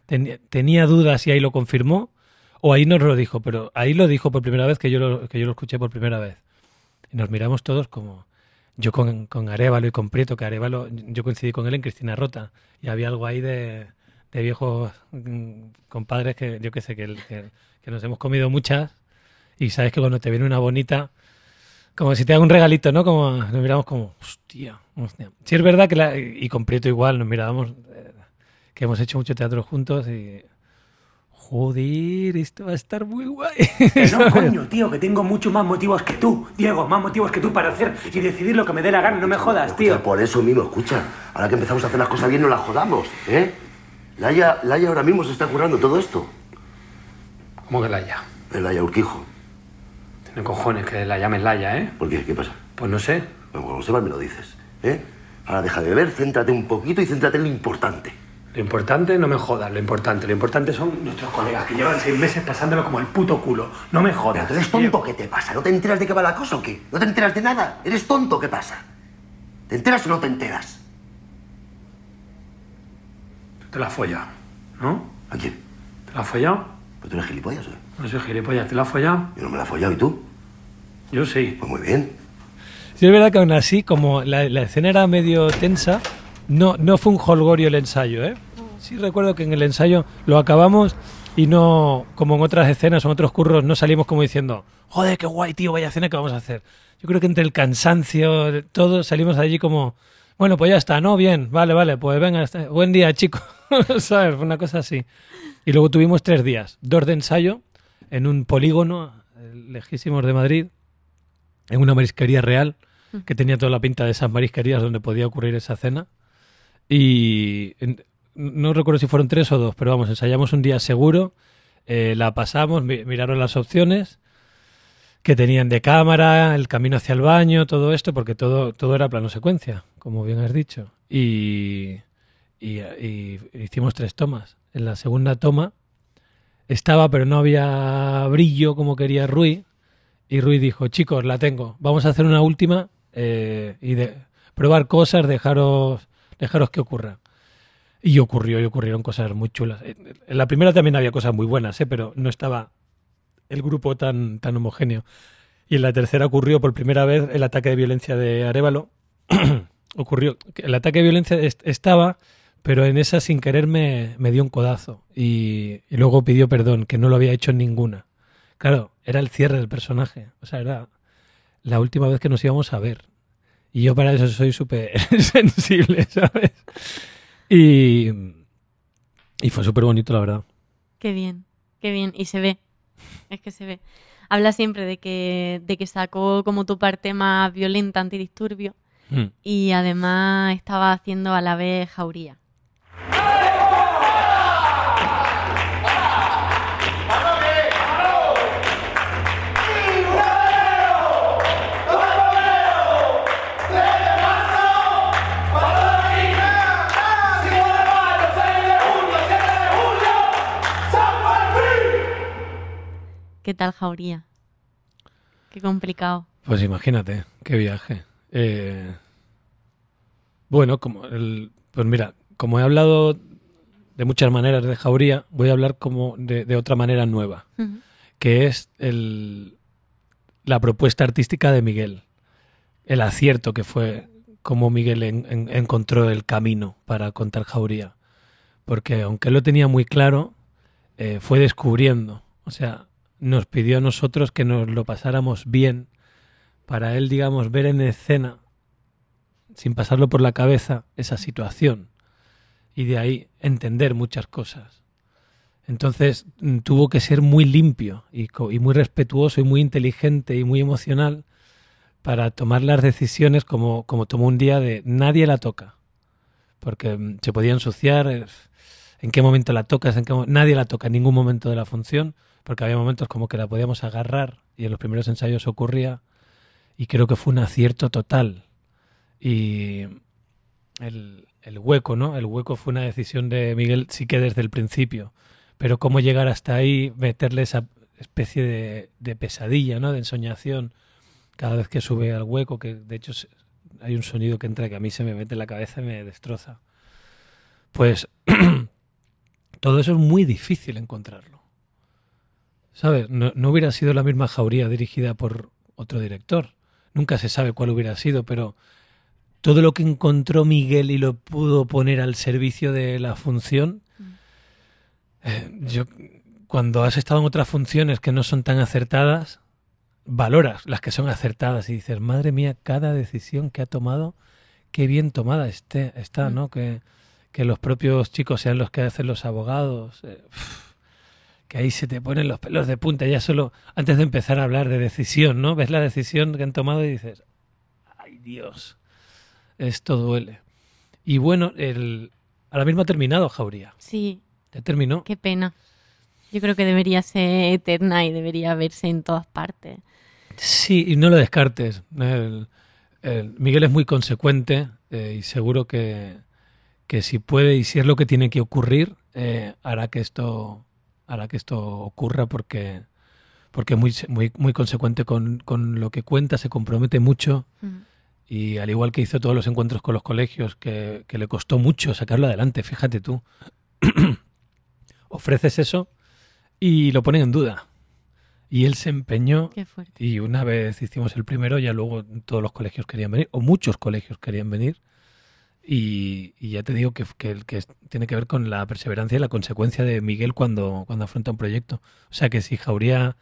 tenía, tenía dudas y ahí lo confirmó, o ahí no lo dijo, pero ahí lo dijo por primera vez que yo lo, que yo lo escuché por primera vez. Y nos miramos todos como yo con, con Arevalo y con Prieto, que Arevalo, yo coincidí con él en Cristina Rota, y había algo ahí de, de viejos mm, compadres que yo sé, que, que, que nos hemos comido muchas, y sabes que cuando te viene una bonita, como si te haga un regalito, ¿no? Como nos miramos como, hostia, hostia. Sí es verdad que la, y con Prieto igual nos mirábamos eh, que hemos hecho mucho teatro juntos y joder, esto va a estar muy guay. Que no, coño, tío, que tengo muchos más motivos que tú, Diego, más motivos que tú para hacer y decidir lo que me dé la gana, no me jodas, tío. Escucha, por eso mismo, escucha. Ahora que empezamos a hacer las cosas bien, no las jodamos, ¿eh? Laia, Laia ahora mismo se está curando todo esto. ¿Cómo que Laia? El Laia Urquijo. Tiene cojones que la llamen Laia, ¿eh? ¿Por qué? ¿Qué pasa? Pues no sé. Bueno, cuando sepas me lo dices, ¿eh? Ahora deja de beber, céntrate un poquito y céntrate en lo importante. Lo importante, no me jodas, lo importante. Lo importante son nuestros colegas que llevan seis meses pasándolo como el puto culo. No me Pero jodas. tú eres tonto, ¿qué te pasa? ¿No te enteras de qué va la cosa o qué? ¿No te enteras de nada? ¿Eres tonto? ¿Qué pasa? ¿Te enteras o no te enteras? Tú te la has follado, ¿no? ¿A quién? ¿Te la has follado? ¿Pues tú eres gilipollas qué? No soy gilipollas, ¿te la has follado? Yo no me la he follado, ¿y tú? Yo sí. Pues muy bien. Sí, es verdad que aún así, como la, la escena era medio tensa, no, no fue un holgorio el ensayo, ¿eh? Sí recuerdo que en el ensayo lo acabamos y no, como en otras escenas o en otros curros, no salimos como diciendo, joder, qué guay, tío, vaya escena que vamos a hacer. Yo creo que entre el cansancio, de todo, salimos allí como, bueno, pues ya está, ¿no? Bien, vale, vale, pues venga, buen día, chicos. ¿Sabes? Fue una cosa así. Y luego tuvimos tres días, dos de ensayo en un polígono eh, lejísimos de Madrid, en una marisquería real, que tenía toda la pinta de esas marisquerías donde podía ocurrir esa cena. Y no recuerdo si fueron tres o dos, pero vamos, ensayamos un día seguro, eh, la pasamos, mi- miraron las opciones que tenían de cámara, el camino hacia el baño, todo esto, porque todo, todo era plano secuencia, como bien has dicho. Y, y- y hicimos tres tomas. En la segunda toma estaba, pero no había brillo como quería Rui. Y Rui dijo, chicos, la tengo. Vamos a hacer una última eh, y de probar cosas, dejaros, dejaros que ocurra. Y ocurrió, y ocurrieron cosas muy chulas. En en la primera también había cosas muy buenas, ¿eh? pero no estaba el grupo tan, tan homogéneo. Y en la tercera ocurrió por primera vez el ataque de violencia de Arevalo. ocurrió. El ataque de violencia est- estaba, pero en esa sin querer me, me dio un codazo. Y, y luego pidió perdón, que no lo había hecho en ninguna. Claro, era el cierre del personaje. O sea, era la última vez que nos íbamos a ver. Y yo para eso soy súper sensible, ¿sabes? Y, y fue súper bonito, la verdad. Qué bien, qué bien. Y se ve, es que se ve. Habla siempre de que, de que sacó como tu parte más violenta, antidisturbio, Mm. y además estaba haciendo a la vez jauría. ¿Qué tal jauría? Qué complicado. Pues imagínate, qué viaje. Eh, bueno, como el, pues mira, como he hablado de muchas maneras de Jauría, voy a hablar como de, de otra manera nueva, que es el, la propuesta artística de Miguel. El acierto que fue cómo Miguel en- en- encontró el camino para contar Jauría. Porque aunque él lo tenía muy claro, eh, fue descubriendo. O sea, nos pidió a nosotros que nos lo pasáramos bien para él, digamos, ver en escena, sin pasarlo por la cabeza, esa situación. Y de ahí entender muchas cosas. Entonces mm, tuvo que ser muy limpio y, muy respetuoso y muy inteligente y muy emocional para tomar las decisiones como, como tomó un día de nadie la toca. Porque mm, se podía ensuciar, eh, en qué momento la tocas, en qué nadie la toca en ningún momento de la función, porque había momentos como que la podíamos agarrar y en los primeros ensayos ocurría y creo que fue un acierto total. Y el, el hueco, ¿no? El hueco fue una decisión de Miguel sí que desde el principio, pero cómo llegar hasta ahí, meterle esa especie de, de pesadilla, ¿no? De ensoñación cada vez que sube al hueco, que de hecho hay un sonido que entra que a mí se me mete en la cabeza y me destroza. Pues todo eso es muy difícil encontrarlo. ¿Sabes? No, no hubiera sido la misma jauría dirigida por otro director. Nunca se sabe cuál hubiera sido, pero todo lo que encontró Miguel y lo pudo poner al servicio de la función, eh, yo cuando has estado en otras funciones que no son tan acertadas, valoras las que son acertadas y dices, madre mía, cada decisión que ha tomado, qué bien tomada esté, está, Mm. ¿no? Que, que los propios chicos sean los que hacen los abogados. eh, que ahí se te ponen los pelos de punta ya solo antes de empezar a hablar de decisión, ¿no? Ves la decisión que han tomado y dices, ay Dios, esto duele. Y bueno, el, ahora mismo ha terminado Jauría. Sí, Ya terminó. qué pena. Yo creo que debería ser eterna y debería verse en todas partes. Sí, y no lo descartes. El- el- Miguel es muy consecuente eh, y seguro que, que si puede y si es lo que tiene que ocurrir, eh, hará que esto hará que esto ocurra porque porque es muy, muy, muy consecuente con, con lo que cuenta, se compromete mucho y al igual que hizo todos los encuentros con los colegios, que, que le costó mucho sacarlo adelante, fíjate tú. Ofreces eso y lo ponen en duda. Y él se empeñó y una vez hicimos el primero, ya luego todos los colegios querían venir, o muchos colegios querían venir. Y, y ya te digo que, que, que es- tiene que ver con la perseverancia y la consecuencia de Miguel cuando, cuando afronta un proyecto. O sea que si Jauría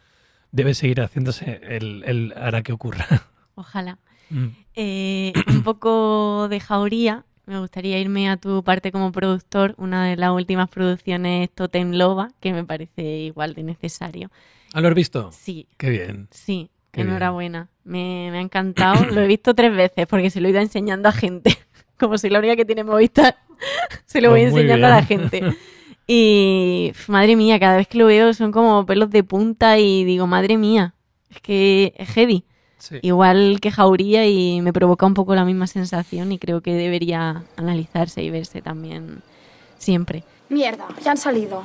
debe seguir haciéndose, él, él hará que ocurra. Ojalá. Mm. Eh, un poco de jauría. Me gustaría irme a tu parte como productor, una de las últimas producciones Totem Loba, que me parece igual de necesario. ¿Ah, lo has visto? Sí, Qué bien. sí, Qué bien. enhorabuena. Me, me ha encantado. Lo he visto tres veces porque se lo he ido enseñando a gente. Como soy la única que tiene Movistar, se lo voy Pues enseñando a la gente. Y madre mía, cada vez que lo veo son como pelos de punta y digo, madre mía, es que es heavy. Sí. Igual que Jauría y me provoca un poco la misma sensación y creo que debería analizarse y verse también siempre. Mierda, ya han salido.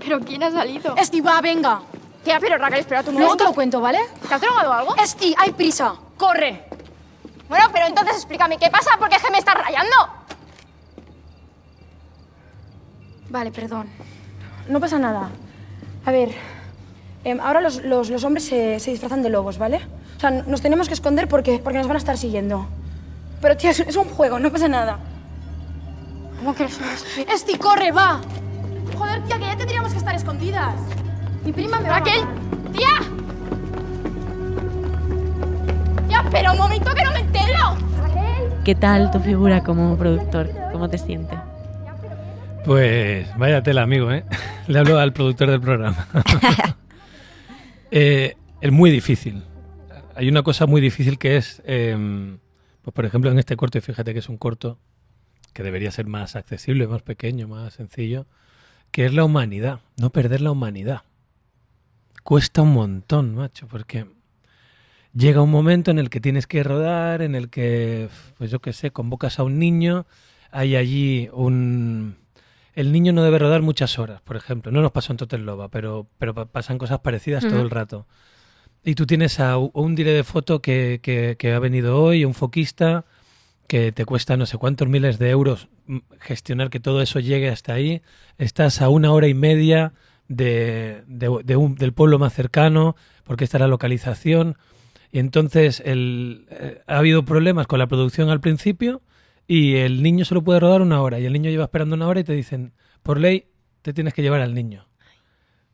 ¿Pero quién ha salido? Esti, va, venga. Tía, pero Raquel, espera tu Luego te lo cuento, ¿vale? ¿Te has drogado algo? Esti, hay prisa. Corre. Bueno, pero entonces explícame qué pasa, porque es que me estás rayando. Vale, perdón. No pasa nada. A ver, em, ahora los, los- los hombres se, se disfrazan de lobos, ¿vale? O sea, nos tenemos que esconder porque, porque nos van a estar siguiendo. Pero, tía, es, es un juego, no pasa nada. ¿Cómo que un Esti, corre, va. Joder, tía, que ya tendríamos que estar escondidas. Mi prima me va a matar. tía. Ya, pero un momento que no me entero. Raquel. ¿Qué tal tu figura como productor? ¿Cómo te sientes? Pues vaya tela, amigo, ¿eh? Le hablo al productor del programa. Eh, es muy difícil. Hay una cosa muy difícil que es, em, pues por ejemplo, en este corto, y fíjate que es un corto que debería ser más accesible, más pequeño, más sencillo, que es la humanidad, no perder la humanidad. Cuesta un montón, macho, porque llega un momento en el que tienes que rodar, en el que, pues yo qué sé, convocas a un niño, hay allí un... El niño no debe rodar muchas horas, por ejemplo. No nos pasó en Totel Loba, pero, pero pa- pasan cosas parecidas todo el rato. Y tú tienes a un dire de foto que, que- que ha venido hoy, un foquista, que te cuesta no sé cuántos miles de euros mm, gestionar que todo eso llegue hasta ahí. Estás a una hora y media de, de- de un- del pueblo más cercano, porque está la localización. Entonces el, eh, ha habido problemas con la producción al principio y el niño solo puede rodar una hora. Y el niño lleva esperando una hora y te dicen, por ley, te tienes que llevar al niño.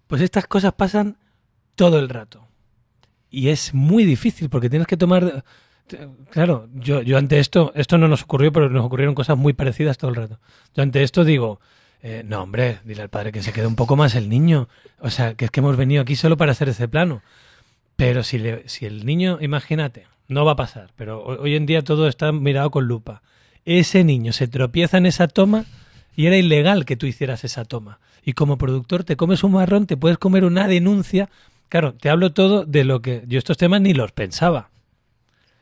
Pues estas cosas pasan todo el rato. Y es muy difícil porque tienes que tomar... Claro, yo, yo ante esto, esto no nos ocurrió, pero nos ocurrieron cosas muy parecidas todo el rato. Yo ante esto digo, eh, no hombre, dile al padre que se quede un poco más el niño. O sea, que es que hemos venido aquí solo para hacer ese plano. Pero si, le- si el niño, imagínate, no va a pasar, pero ho- hoy en día todo está mirado con lupa. Ese niño se tropieza en esa toma y era ilegal que tú hicieras esa toma. Y como productor te comes un marrón, te puedes comer una denuncia. Claro, te hablo todo de lo que yo estos temas ni los pensaba.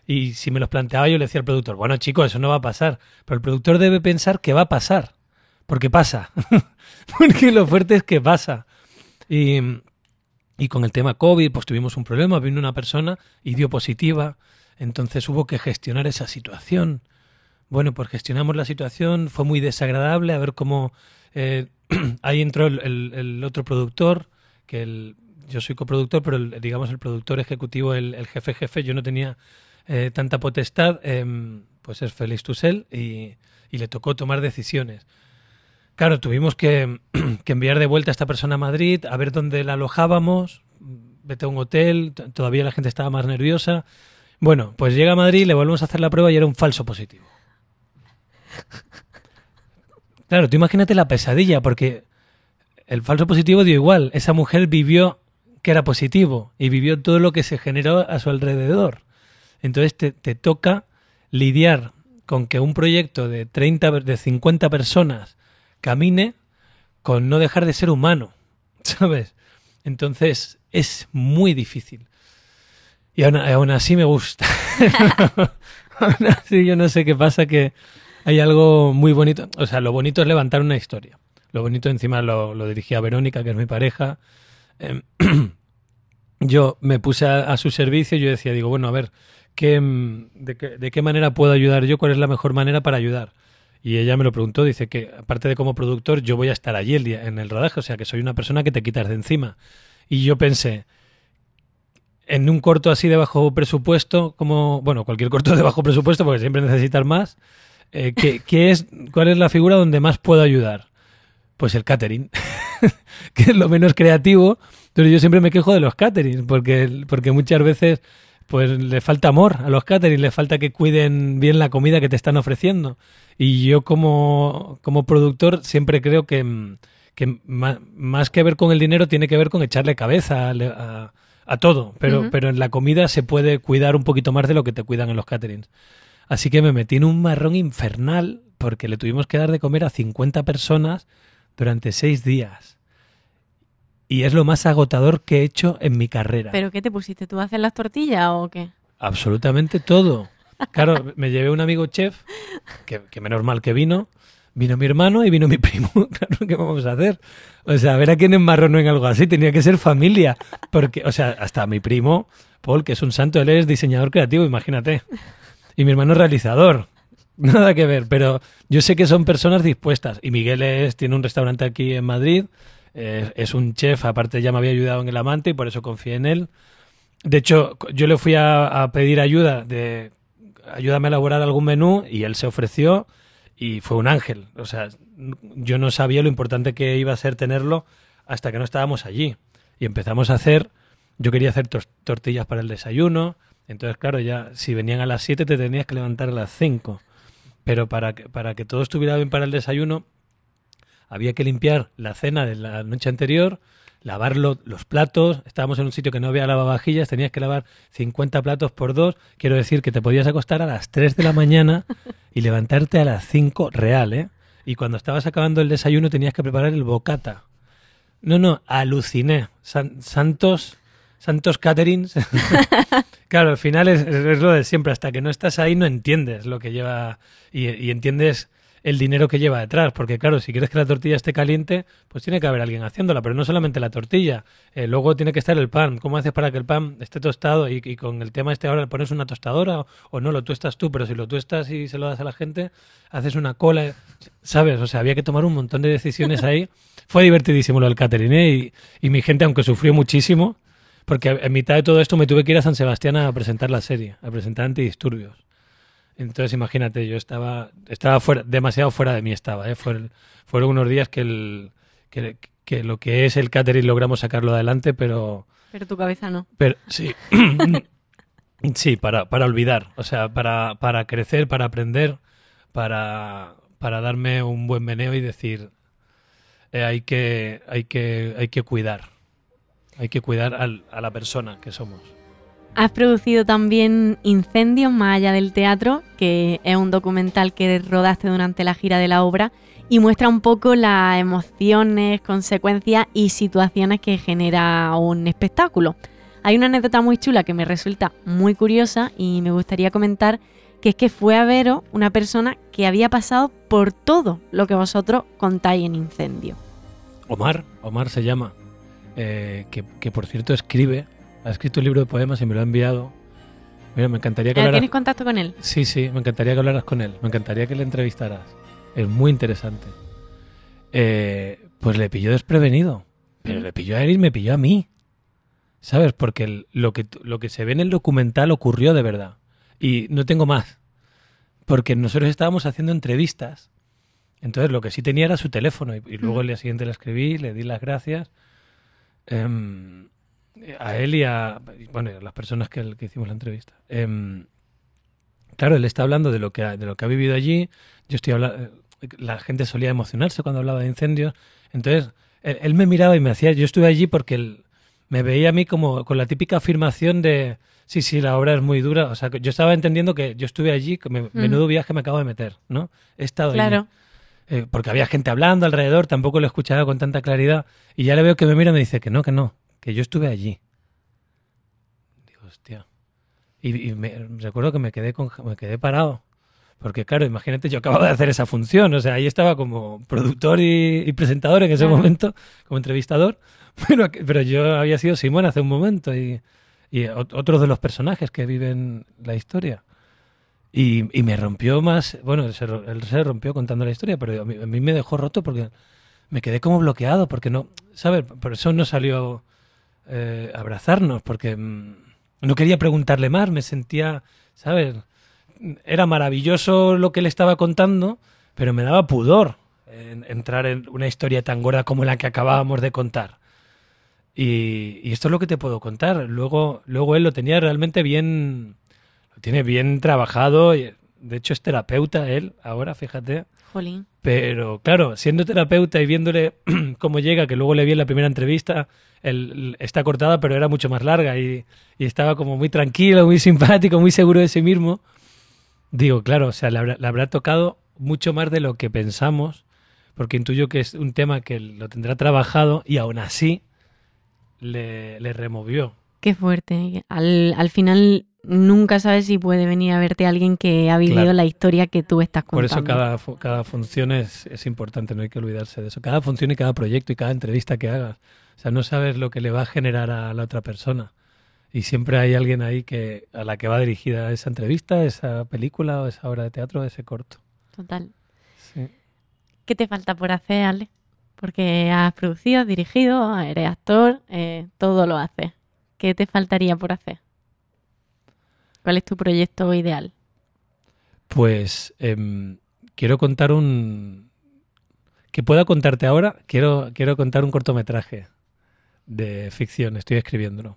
Y si me los planteaba yo le decía al productor, bueno chicos, eso no va a pasar. Pero el productor debe pensar que va a pasar. Porque pasa. porque lo fuerte es que pasa. Y, y con el tema COVID, pues tuvimos un problema. Vino una persona y dio positiva. Entonces hubo que gestionar esa situación. Bueno, pues gestionamos la situación. Fue muy desagradable a ver cómo... eh, ahí entró el, el- otro productor, que el, yo soy coproductor, pero el- digamos el productor ejecutivo, el, jefe jefe, yo no tenía eh, tanta potestad, em, pues es Félix Tusel y, y le tocó tomar decisiones. Claro, tuvimos que, enviar de vuelta a esta persona a Madrid, a ver dónde la alojábamos, vete a un hotel, todavía la gente estaba más nerviosa. Bueno, pues llega a Madrid, le volvemos a hacer la prueba y era un falso positivo. Claro, tú imagínate la pesadilla, porque el falso positivo dio igual. Esa mujer vivió que era positivo y vivió todo lo que se generó a su alrededor. Entonces te, te toca lidiar con que un proyecto de 30, de 50 personas camine con no dejar de ser humano, ¿sabes? Entonces es muy difícil. Y aún, así me gusta. aún así yo no sé qué pasa que, hay algo muy bonito. O sea, lo bonito es levantar una historia. Lo bonito encima lo, lo dirigía Verónica, que es mi pareja. Em, yo me puse a, su servicio y yo decía, digo, bueno, a ver, ¿qué, mm, qué, ¿de qué manera puedo ayudar yo? ¿Cuál es la mejor manera para ayudar? Y ella me lo preguntó, dice que aparte de como productor, yo voy a estar allí el día, en el rodaje, o sea que soy una persona que te quitas de encima. Y yo pensé, en un corto así de bajo presupuesto, como, bueno, cualquier corto de bajo presupuesto, porque siempre necesitas más, eh, ¿qué, qué es, ¿cuál es la figura donde más puedo ayudar? Pues el catering, que es lo menos creativo, pero yo siempre me quejo de los caterings, porque, porque muchas veces pues le falta amor a los caterings, le falta que cuiden bien la comida que te están ofreciendo. Y yo como, como productor siempre creo que, mm, que más, más que ver con el dinero tiene que ver con echarle cabeza a, a- a todo, pero, pero en la comida se puede cuidar un poquito más de lo que te cuidan en los caterings. Así que me metí en un marrón infernal porque le tuvimos que dar de comer a 50 personas durante seis días. Y es lo más agotador que he hecho en mi carrera. ¿Pero qué te pusiste? ¿Tú a hacer las tortillas o qué? Absolutamente todo. Claro, me llevé un amigo chef, que, que menos mal que vino. Vino mi hermano y vino mi primo. Claro, ¿qué vamos a hacer? O sea, a ver a quién enmarronó en algo así. Tenía que ser familia. Porque, o sea, hasta mi primo, Paul, que es un santo, él es diseñador creativo, imagínate. Y mi hermano es realizador. Nada que ver, pero yo sé que son personas dispuestas. Y Miguel es, tiene un restaurante aquí en Madrid. Eh, es un chef, aparte ya me había ayudado en el amante y por eso confié en él. De hecho, yo le fui a, pedir ayuda de ayúdame a elaborar algún menú y él se ofreció y fue un ángel. O sea, yo no sabía lo importante que iba a ser tenerlo hasta que no estábamos allí. Y empezamos a hacer, yo quería hacer tortillas para el desayuno, entonces claro, ya si venían a las 7 te tenías que levantar a las 5. Pero para que, para que todo estuviera bien para el desayuno, había que limpiar la cena de la noche anterior, lavar lo- los platos. Estábamos en un sitio que no había lavavajillas, tenías que lavar 50 platos por dos. Quiero decir que te podías acostar a las 3 de la mañana y levantarte a las 5 real, ¿eh? Y cuando estabas acabando el desayuno tenías que preparar el bocata. No, no, aluciné. San- santos, santos caterings. claro, al final es, es lo de siempre. Hasta que no estás ahí no entiendes lo que lleva y, y entiendes el dinero que lleva detrás. Porque claro, si quieres que la tortilla esté caliente, pues tiene que haber alguien haciéndola. Pero no solamente la tortilla. Eh, luego tiene que estar el pan. ¿Cómo haces para que el pan esté tostado? Y, y con el tema este ahora le pones una tostadora o, o no lo tuestas tú. Pero si lo tuestas y se lo das a la gente, haces una cola. ¿Sabes? O sea, había que tomar un montón de decisiones ahí. Fue divertidísimo lo del catering, ¿eh? Y, y mi gente, aunque sufrió muchísimo, porque en mitad de todo esto me tuve que ir a San Sebastián a presentar la serie, a presentar antidisturbios. Entonces, imagínate, yo estaba, estaba fuera, demasiado fuera de mí estaba, ¿eh? Fueron, fueron unos días que, el, que, que lo que es el catering logramos sacarlo adelante, pero, Pero tu cabeza no. pero sí, sí, para, para olvidar, o sea, para, para crecer, para aprender, para, para darme un buen meneo y decir, eh, hay, que, hay, que, hay que cuidar, hay que cuidar al- a la persona que somos. Has producido también Incendios más allá del teatro, que es un documental que rodaste durante la gira de la obra y muestra un poco las emociones, consecuencias y situaciones que genera un espectáculo. Hay una anécdota muy chula que me resulta muy curiosa y me gustaría comentar, que es que fue a veros una persona que había pasado por todo lo que vosotros contáis en Incendio. Omar, Omar se llama, eh, que, que por cierto escribe, ha escrito un libro de poemas y me lo ha enviado. Mira, me encantaría que ¿Ya hablaras... ¿Tienes contacto con él? Sí, sí, me encantaría que hablaras con él, me encantaría que le entrevistaras. Es muy interesante. Eh, pues le pilló desprevenido, pero le pilló a él y me pilló a mí. ¿Sabes? Porque el- lo, que, lo que se ve en el documental ocurrió de verdad. Y no tengo más. Porque nosotros estábamos haciendo entrevistas. Entonces lo que sí tenía era su teléfono. Y, y luego el día siguiente le escribí, le di las gracias. Em, a él y a, bueno, a las personas que, que hicimos la entrevista. Em, claro, él está hablando de lo que ha, de lo que ha vivido allí. Yo estoy hablando, la gente solía emocionarse cuando hablaba de incendios. Entonces, él, él me miraba y me hacía, yo estuve allí porque él me veía a mí como con la típica afirmación de, sí, sí, la obra es muy dura. O sea, que yo estaba entendiendo que yo estuve allí, que me- menudo viaje me acabo de meter, ¿no? He estado allí. Claro. Eh, porque había gente hablando alrededor, tampoco lo escuchaba con tanta claridad. Y ya le veo que me mira y me dice que no, que no, que yo estuve allí. Digo, hostia. Y, y me, recuerdo que me quedé, con, me quedé parado. Porque claro, imagínate, yo acababa de hacer esa función, o sea, ahí estaba como productor y, y presentador en ese Claro. momento, como entrevistador, pero, pero yo había sido Simón hace un momento y, y ot- otros de los personajes que viven la historia. Y, y me rompió más, bueno, él se, él se rompió contando la historia, pero a mí, a mí me dejó roto porque me quedé como bloqueado, porque no, ¿sabes? Por eso no salió eh, abrazarnos, porque mm, no quería preguntarle más, me sentía, ¿sabes? Era maravilloso lo que le estaba contando, pero me daba pudor en- entrar en una historia tan gorda como la que acabábamos de contar. Y, esto es lo que te puedo contar. Luego, luego él lo tenía realmente bien, lo tiene bien trabajado. de hecho, es terapeuta él ahora, fíjate. Jolín. Pero claro, siendo terapeuta y viéndole cómo llega, que luego le vi en la primera entrevista, él, está cortada, pero era mucho más larga y, estaba como muy tranquilo, muy simpático, muy seguro de sí mismo. Digo, claro, o sea, le habrá, le habrá tocado mucho más de lo que pensamos, porque intuyo que es un tema que lo tendrá trabajado y aún así le, le removió. Qué fuerte. Al, al final nunca sabes si puede venir a verte alguien que ha vivido Claro. la historia que tú estás Por contando. eso cada, fu- cada función es, es importante, no hay que olvidarse de eso. Cada función y cada proyecto y cada entrevista que hagas. O sea, no sabes lo que le va a generar a la otra persona. Y siempre hay alguien ahí que a la que va dirigida esa entrevista, esa película o esa obra de teatro, ese corto. Total. Sí. ¿Qué te falta por hacer, Ale? Porque has producido, has dirigido, eres actor, eh, todo lo haces. ¿Qué te faltaría por hacer? ¿Cuál es tu proyecto ideal? Pues em, quiero contar un... Que pueda contarte ahora, quiero, quiero contar un cortometraje de ficción, estoy escribiéndolo.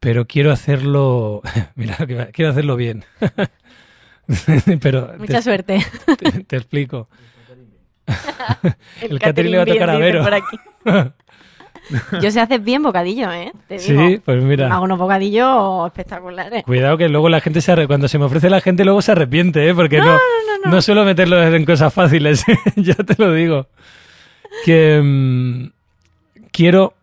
Pero quiero hacerlo... Mira, lo que va- quiero hacerlo bien. Pero Mucha te, suerte. te- te explico. El catering le va a tocar a Vero. por aquí. Yo sé hacer bien bocadillo, ¿eh? Te Sí, digo. pues mira. Hago unos bocadillos espectaculares. Cuidado que luego la gente se arre- cuando se me ofrece la gente luego se arrepiente, ¿eh? porque no, no, suelo meterlo en cosas fáciles, ya te lo digo. Que mm, quiero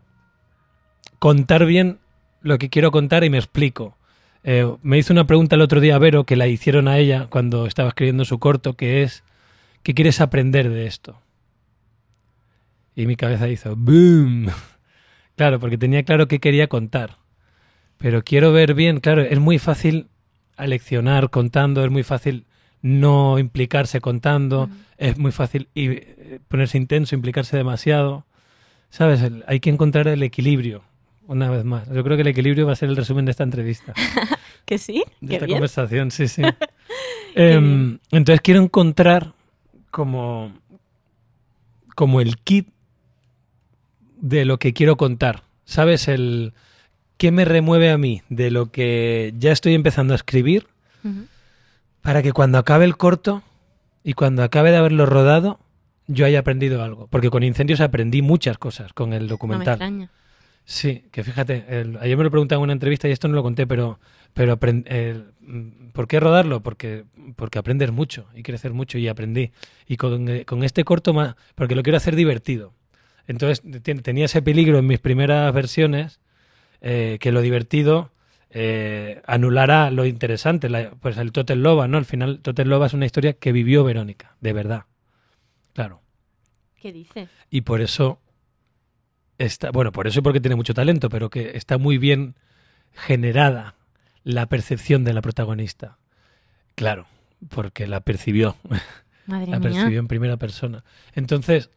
contar bien lo que quiero contar y me explico. Eh, me hizo una pregunta el otro día Vero que la hicieron a ella cuando estaba escribiendo su corto, que es ¿qué quieres aprender de esto? Y mi cabeza hizo ¡boom! Claro, porque tenía claro qué quería contar. Pero quiero ver bien, claro, es muy fácil aleccionar contando, es muy fácil no implicarse contando, es muy fácil eh, ponerse intenso, implicarse demasiado. ¿Sabes? Hay que encontrar el equilibrio, una vez más. Yo creo que el equilibrio va a ser el resumen de esta entrevista, ¿Que sí? de Qué esta bien. conversación, sí, sí. Em, entonces quiero encontrar como, como el kit de lo que quiero contar. ¿Sabes? El qué me remueve a mí de lo que ya estoy empezando a escribir para que cuando acabe el corto y cuando acabe de haberlo rodado yo haya aprendido algo. Porque con Incendios aprendí muchas cosas con el No me documental. extraña. Sí, que fíjate, el- ayer me lo preguntaban en una entrevista y esto no lo conté, pero, pero el- ¿por qué rodarlo? Porque, porque aprendes mucho y crecer mucho y aprendí. Y con, eh, con este corto más, porque lo quiero hacer divertido. Entonces ten- tenía ese peligro en mis primeras versiones eh, que lo divertido eh, anulará lo interesante. La- pues el Totel Loba, ¿no? Al final Totel Loba es una historia que vivió Verónica, de verdad. Claro. ¿Qué dices? Y por eso está, bueno, por eso y porque tiene mucho talento, pero que está muy bien generada la percepción de la protagonista. Claro, porque la percibió, Madre la mía. percibió en primera persona. Entonces,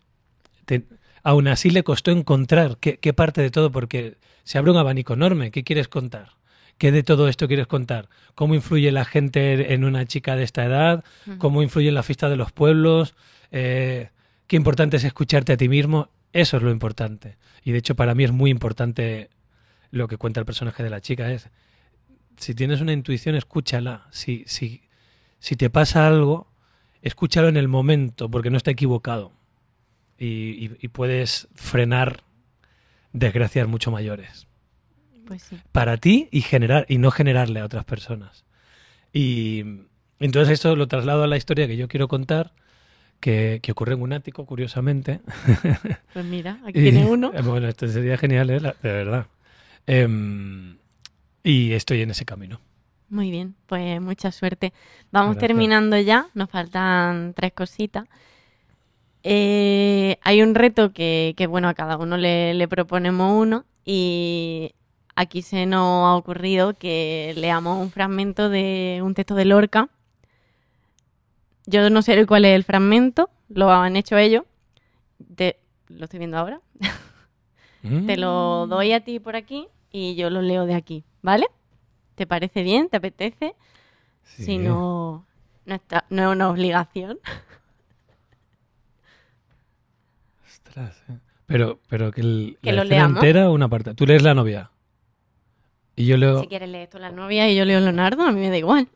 te- aún así le costó encontrar qué, qué parte de todo, porque se abre un abanico enorme. ¿Qué quieres contar? ¿Qué de todo esto quieres contar? ¿Cómo influye la gente en una chica de esta edad? ¿Cómo influye en la fiesta de los pueblos? Eh, ¿Qué importante es escucharte a ti mismo? Eso es lo importante. Y de hecho para mí es muy importante lo que cuenta el personaje de la chica. Es, si tienes una intuición, escúchala. Si, si, si te pasa algo, escúchalo en el momento, porque no está equivocado. Y, y- y puedes frenar desgracias mucho mayores Pues sí. para ti y generar y no generarle a otras personas. Y entonces esto lo traslado a la historia que yo quiero contar, que, que ocurre en un ático, curiosamente. Pues mira, aquí Y- tiene uno. Bueno, esto sería genial, ¿eh? De verdad. Em, y estoy en ese camino. Muy bien, pues mucha suerte. Vamos Gracias. terminando ya, nos faltan tres cositas. Eh, hay un reto que, que, bueno, a cada uno le, le proponemos uno y aquí se nos ha ocurrido que leamos un fragmento de un texto de Lorca. Yo no sé cuál es el fragmento, lo han hecho ellos. Te- lo estoy viendo ahora. Te lo Mm. doy a ti por aquí y yo lo leo de aquí, ¿vale? ¿Te parece bien? ¿Te apetece? Sí. Si no, no, está- no es una obligación. Ostras, eh. Pero, pero que, el, Que la lo escena leamos. entera o una parte. Tú lees la novia. Y yo leo. Si quieres leer esto la novia y yo leo Leonardo, a mí me da igual.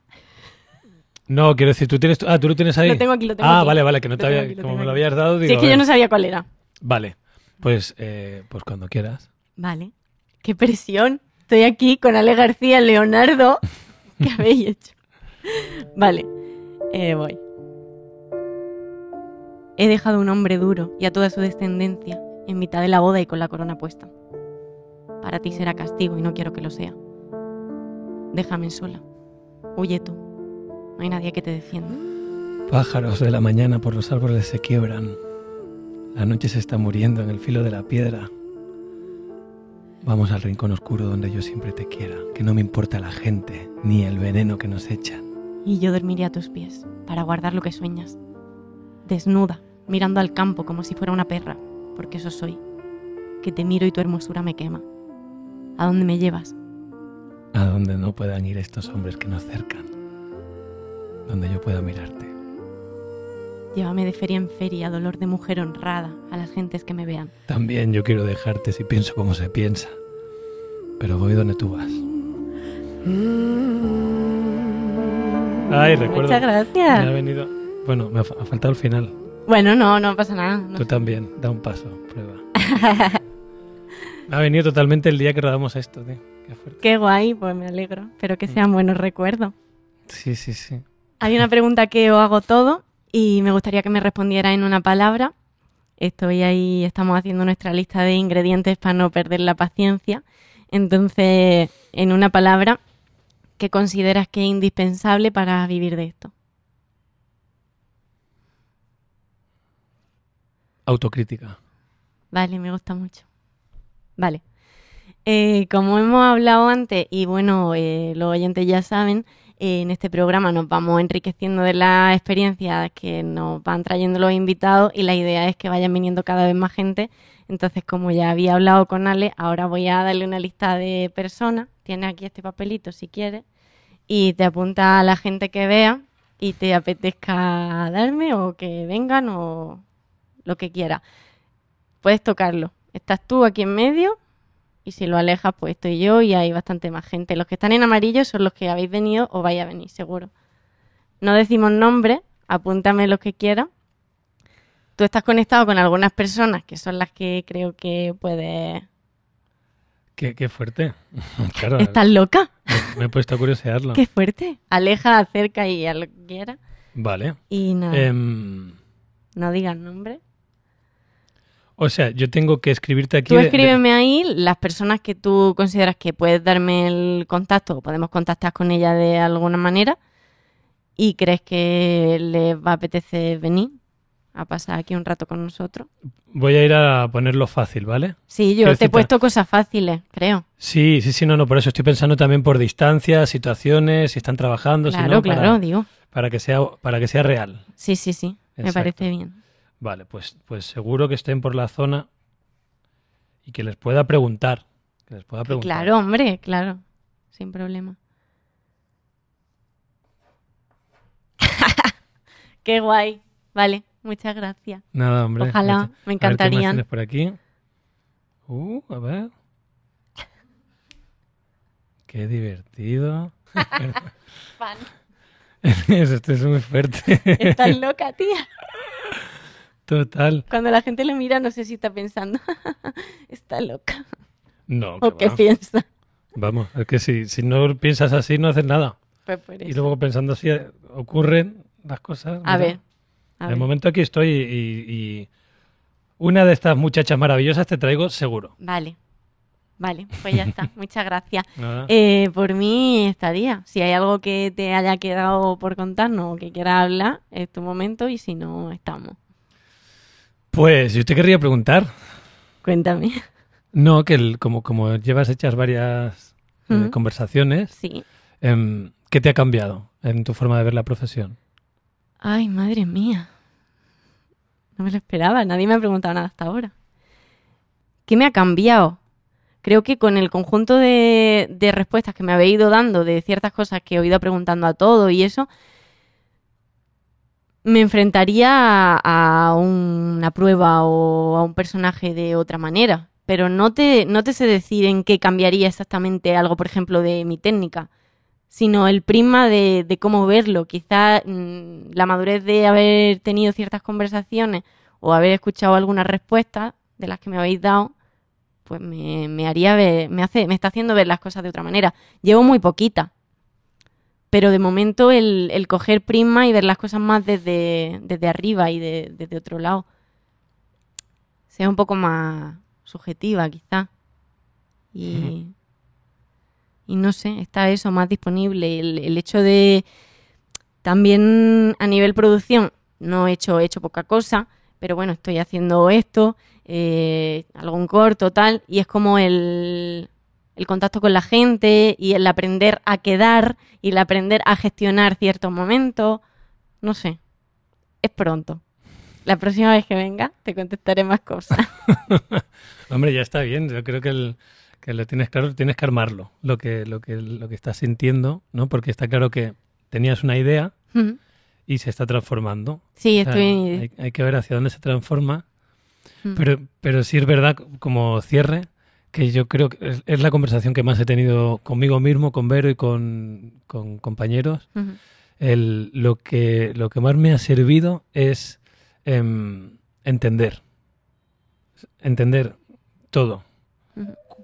No, quiero decir, tú tienes. Ah, tú lo tienes ahí. Lo tengo aquí, lo tengo Ah, aquí. vale, vale, que no te había. aquí, como me lo habías dado, digo. si es que yo no sabía cuál era. Vale. Pues, eh, pues cuando quieras. Vale. Qué presión. Estoy aquí con Ale García, Leonardo. ¿Qué habéis hecho? Vale. Eh, voy. He dejado a un hombre duro y a toda su descendencia en mitad de la boda y con la corona puesta. Para ti será castigo y no quiero que lo sea. Déjame sola. Huye tú. No hay nadie que te defienda. Pájaros de la mañana por los árboles se quiebran. La noche se está muriendo en el filo de la piedra. Vamos al rincón oscuro donde yo siempre te quiera, que no me importa la gente ni el veneno que nos echan. Y yo dormiré a tus pies para guardar lo que sueñas. Desnuda, mirando al campo como si fuera una perra, porque eso soy. Que te miro y tu hermosura me quema. ¿A dónde me llevas? A donde no puedan ir estos hombres que nos cercan. Donde yo pueda mirarte. Llévame de feria en feria, dolor de mujer honrada, a las gentes que me vean. También yo quiero dejarte si pienso como se piensa. Pero voy donde tú vas. Ay, recuerdo. Muchas Me ha gracias. venido. Bueno, me ha, fa- ha faltado el final. Bueno, no, no pasa nada. no Tú sé. también, da un paso, prueba. Me ha venido totalmente el día que rodamos esto, tío. Qué fuerte. Qué guay, pues me alegro. Espero que sean buenos recuerdos. Sí, sí, sí. Hay una pregunta que os hago todo y me gustaría que me respondiera en una palabra. Estoy ahí, estamos haciendo nuestra lista de ingredientes para no perder la paciencia. Entonces, en una palabra, ¿qué consideras que es indispensable para vivir de esto? Autocrítica. Vale, me gusta mucho. Vale. Eh, como hemos hablado antes, y bueno, eh, los oyentes ya saben, eh, en este programa nos vamos enriqueciendo de las experiencias que nos van trayendo los invitados y la idea es que vayan viniendo cada vez más gente. Entonces, como ya había hablado con Ale, ahora voy a darle una lista de personas. Tiene aquí este papelito si quieres. Y te apunta a la gente que vea y te apetezca darme o que vengan o lo que quiera. Puedes tocarlo. Estás tú aquí en medio y si lo alejas, pues estoy yo y hay bastante más gente. Los que están en amarillo son los que habéis venido o vais a venir, seguro. No decimos nombre, apúntame los que quieras. Tú estás conectado con algunas personas que son las que creo que puedes... Qué, qué fuerte. claro, ¿Estás loca? me, me he puesto a curiosearlo. Qué fuerte. Aleja, acerca y a lo que quieras. Vale. Y nada, Em, no digas nombre. O sea, yo tengo que escribirte aquí. Tú de- escríbeme ahí las personas que tú consideras que puedes darme el contacto o podemos contactar con ella de alguna manera y crees que les va a apetecer venir a pasar aquí un rato con nosotros. Voy a ir a ponerlo fácil, ¿vale? Sí, yo te he puesto cosas fáciles, creo. Sí, sí, sí, no, no, por eso estoy pensando también por distancias, situaciones, si están trabajando, si Claro, no, claro, para, digo. para que sea, para que sea real. Sí, sí, sí, me parece bien. Vale, pues, pues seguro que estén por la zona y que les pueda preguntar. Que les pueda preguntar. Claro, hombre, claro, sin problema. Qué guay. Vale, muchas gracias. Nada, hombre. Ojalá, me A ver, ¿qué más por aquí? Uh, a ver. Qué divertido. Fan. Esto es muy fuerte. Estás loca, tía. Total. Cuando la gente le mira, no sé si está pensando, está loca. No, ¿O qué va. piensa? Vamos, es que si, si no piensas así, no haces nada. Pues por Y eso. luego pensando así, eh, ocurren las cosas. A mira. ver, a de ver. momento aquí estoy y, y una de estas muchachas maravillosas te traigo seguro. Vale, Vale, pues ya está. Muchas gracias. Eh, por mí estaría. Si hay algo que te haya quedado por contarnos o que quieras hablar, es tu momento y si no, estamos. Pues yo te querría preguntar, Cuéntame. no, que el- como, como llevas hechas varias eh, conversaciones, Sí. em, ¿qué te ha cambiado en tu forma de ver la profesión? Ay, madre mía. No me lo esperaba. Nadie me ha preguntado nada hasta ahora. ¿Qué me ha cambiado? Creo que con el conjunto de, de respuestas que me habéis ido dando de ciertas cosas que he ido preguntando a todo y eso, me enfrentaría a, una prueba o a un personaje de otra manera. Pero no te, no te sé decir en qué cambiaría exactamente algo, por ejemplo, de mi técnica sino el prisma de, de cómo verlo. Quizá mm, la madurez de haber tenido ciertas conversaciones o haber escuchado algunas respuestas de las que me habéis dado, pues me, me haría ver, me hace, me está haciendo ver las cosas de otra manera. Llevo muy poquita. Pero de momento el, el coger prisma y ver las cosas más desde, desde arriba y de- desde otro lado. Sea un poco más subjetiva, quizá. Y, y no sé, está eso más disponible. El, el hecho de también a nivel producción, no he hecho, he hecho poca cosa, pero bueno, estoy haciendo esto, eh, algún corto, tal, y es como el, el contacto con la gente y el aprender a quedar y el aprender a gestionar ciertos momentos. No sé, es pronto. La próxima vez que venga te contestaré más cosas. Hombre, ya está bien. Yo creo que, el, que lo tienes claro, tienes que armarlo, lo que, lo que, lo que estás sintiendo, ¿no? Porque está claro que tenías una idea y se está transformando. Sí, O sea, estoy... hay, hay que ver hacia dónde se transforma. Pero, pero sí es verdad, como cierre, que yo creo que es, es la conversación que más he tenido conmigo mismo, con Vero y con, con compañeros. El, lo, que, lo que más me ha servido es em, entender. Entender todo.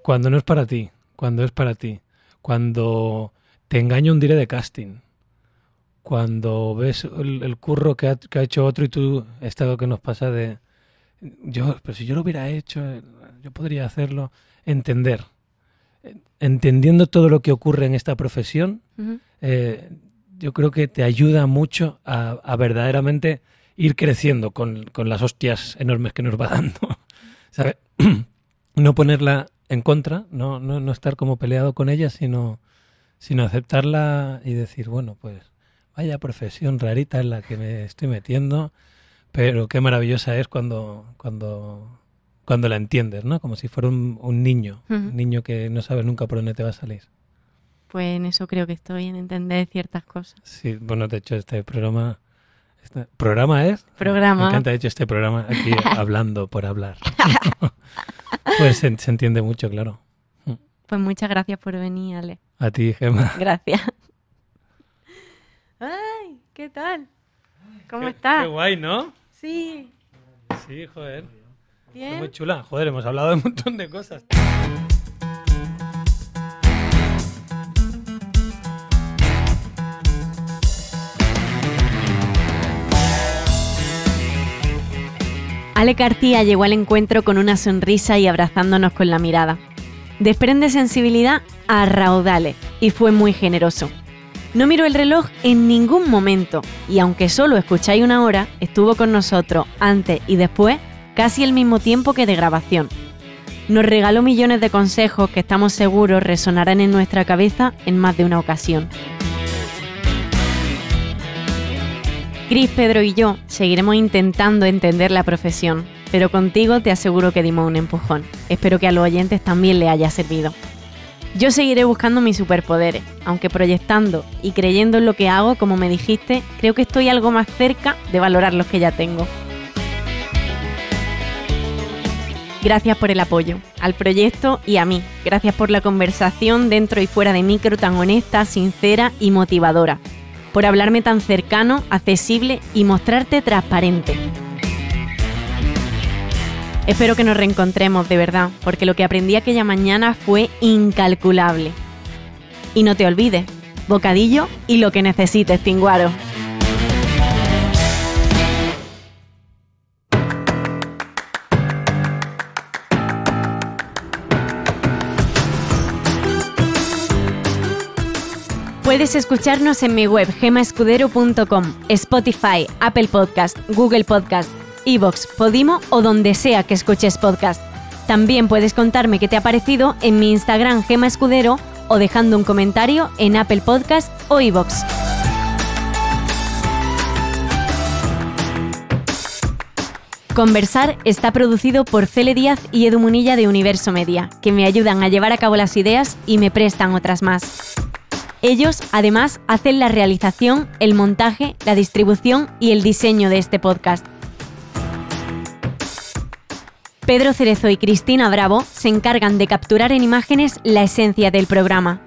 Cuando no es para ti, cuando es para ti. Cuando te engaña un dire de casting. Cuando ves el, el curro que ha, que ha hecho otro y tú, esto que nos pasa de, yo, pero si yo lo hubiera hecho, eh, yo podría hacerlo. Entender. Entendiendo todo lo que ocurre en esta profesión, eh, yo creo que te ayuda mucho a, a verdaderamente ir creciendo con, con las hostias enormes que nos va dando. ¿Sabe? No ponerla en contra, no, no, no estar como peleado con ella, sino, sino aceptarla y decir, bueno, pues vaya profesión rarita en la que me estoy metiendo, pero qué maravillosa es cuando, cuando, cuando la entiendes, ¿no? Como si fuera un, un niño, un niño que no sabes nunca por dónde te va a salir. Pues en eso creo que estoy, en entender ciertas cosas. Sí, bueno, de hecho este programa... Este programa es... Programa. Me encanta, de hecho, este programa aquí hablando por hablar. pues se, se entiende mucho, claro. Pues muchas gracias por venir, Ale. A ti, Gemma. Gracias. Ay, ¿qué tal? ¿Cómo Qué estás? guay, ¿no? Sí, Sí, joder. Bien. Muy chula. Joder, hemos hablado de un montón de cosas. Ale García llegó al encuentro con una sonrisa y abrazándonos con la mirada. Desprende sensibilidad a raudales y fue muy generoso. No miró el reloj en ningún momento y aunque solo escucháis una hora, estuvo con nosotros antes y después casi el mismo tiempo que de grabación. Nos regaló millones de consejos que estamos seguros resonarán en nuestra cabeza en más de una ocasión. Cris, Pedro y yo seguiremos intentando entender la profesión, pero contigo te aseguro que dimos un empujón. Espero que a los oyentes también le haya servido. Yo seguiré buscando mis superpoderes, aunque proyectando y creyendo en lo que hago, como me dijiste, creo que estoy algo más cerca de valorar los que ya tengo. Gracias por el apoyo, al proyecto y a mí. Gracias por la conversación dentro y fuera de micro tan honesta, sincera y motivadora. Por hablarme tan cercano, accesible y mostrarte transparente. Espero que nos reencontremos de verdad, porque lo que aprendí aquella mañana fue incalculable. Y no te olvides, bocadillo y lo que necesites, Tinguaro. Puedes escucharnos en mi web gemaescudero.com, Spotify, Apple Podcast, Google Podcast, Evox, Podimo o donde sea que escuches podcast. También puedes contarme qué te ha parecido en mi Instagram Gema Escudero o dejando un comentario en Apple Podcast o Evox. Conversar está producido por Cele Díaz y Edu Munilla de Universo Media, que me ayudan a llevar a cabo las ideas y me prestan otras más. Ellos, además, hacen la realización, el montaje, la distribución y el diseño de este podcast. Pedro Cerezo y Cristina Bravo se encargan de capturar en imágenes la esencia del programa.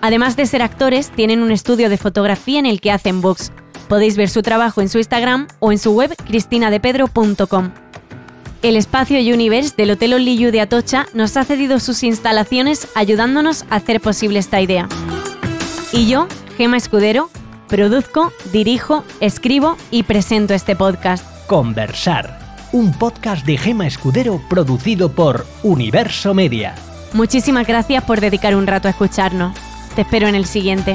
Además de ser actores, tienen un estudio de fotografía en el que hacen books. Podéis ver su trabajo en su Instagram o en su web cristinadepedro.com. El espacio Universe del Hotel Oliyu de Atocha nos ha cedido sus instalaciones ayudándonos a hacer posible esta idea. Y yo, Gema Escudero, produzco, dirijo, escribo y presento este podcast. Conversar, un podcast de Gema Escudero producido por Universo Media. Muchísimas gracias por dedicar un rato a escucharnos. Te espero en el siguiente.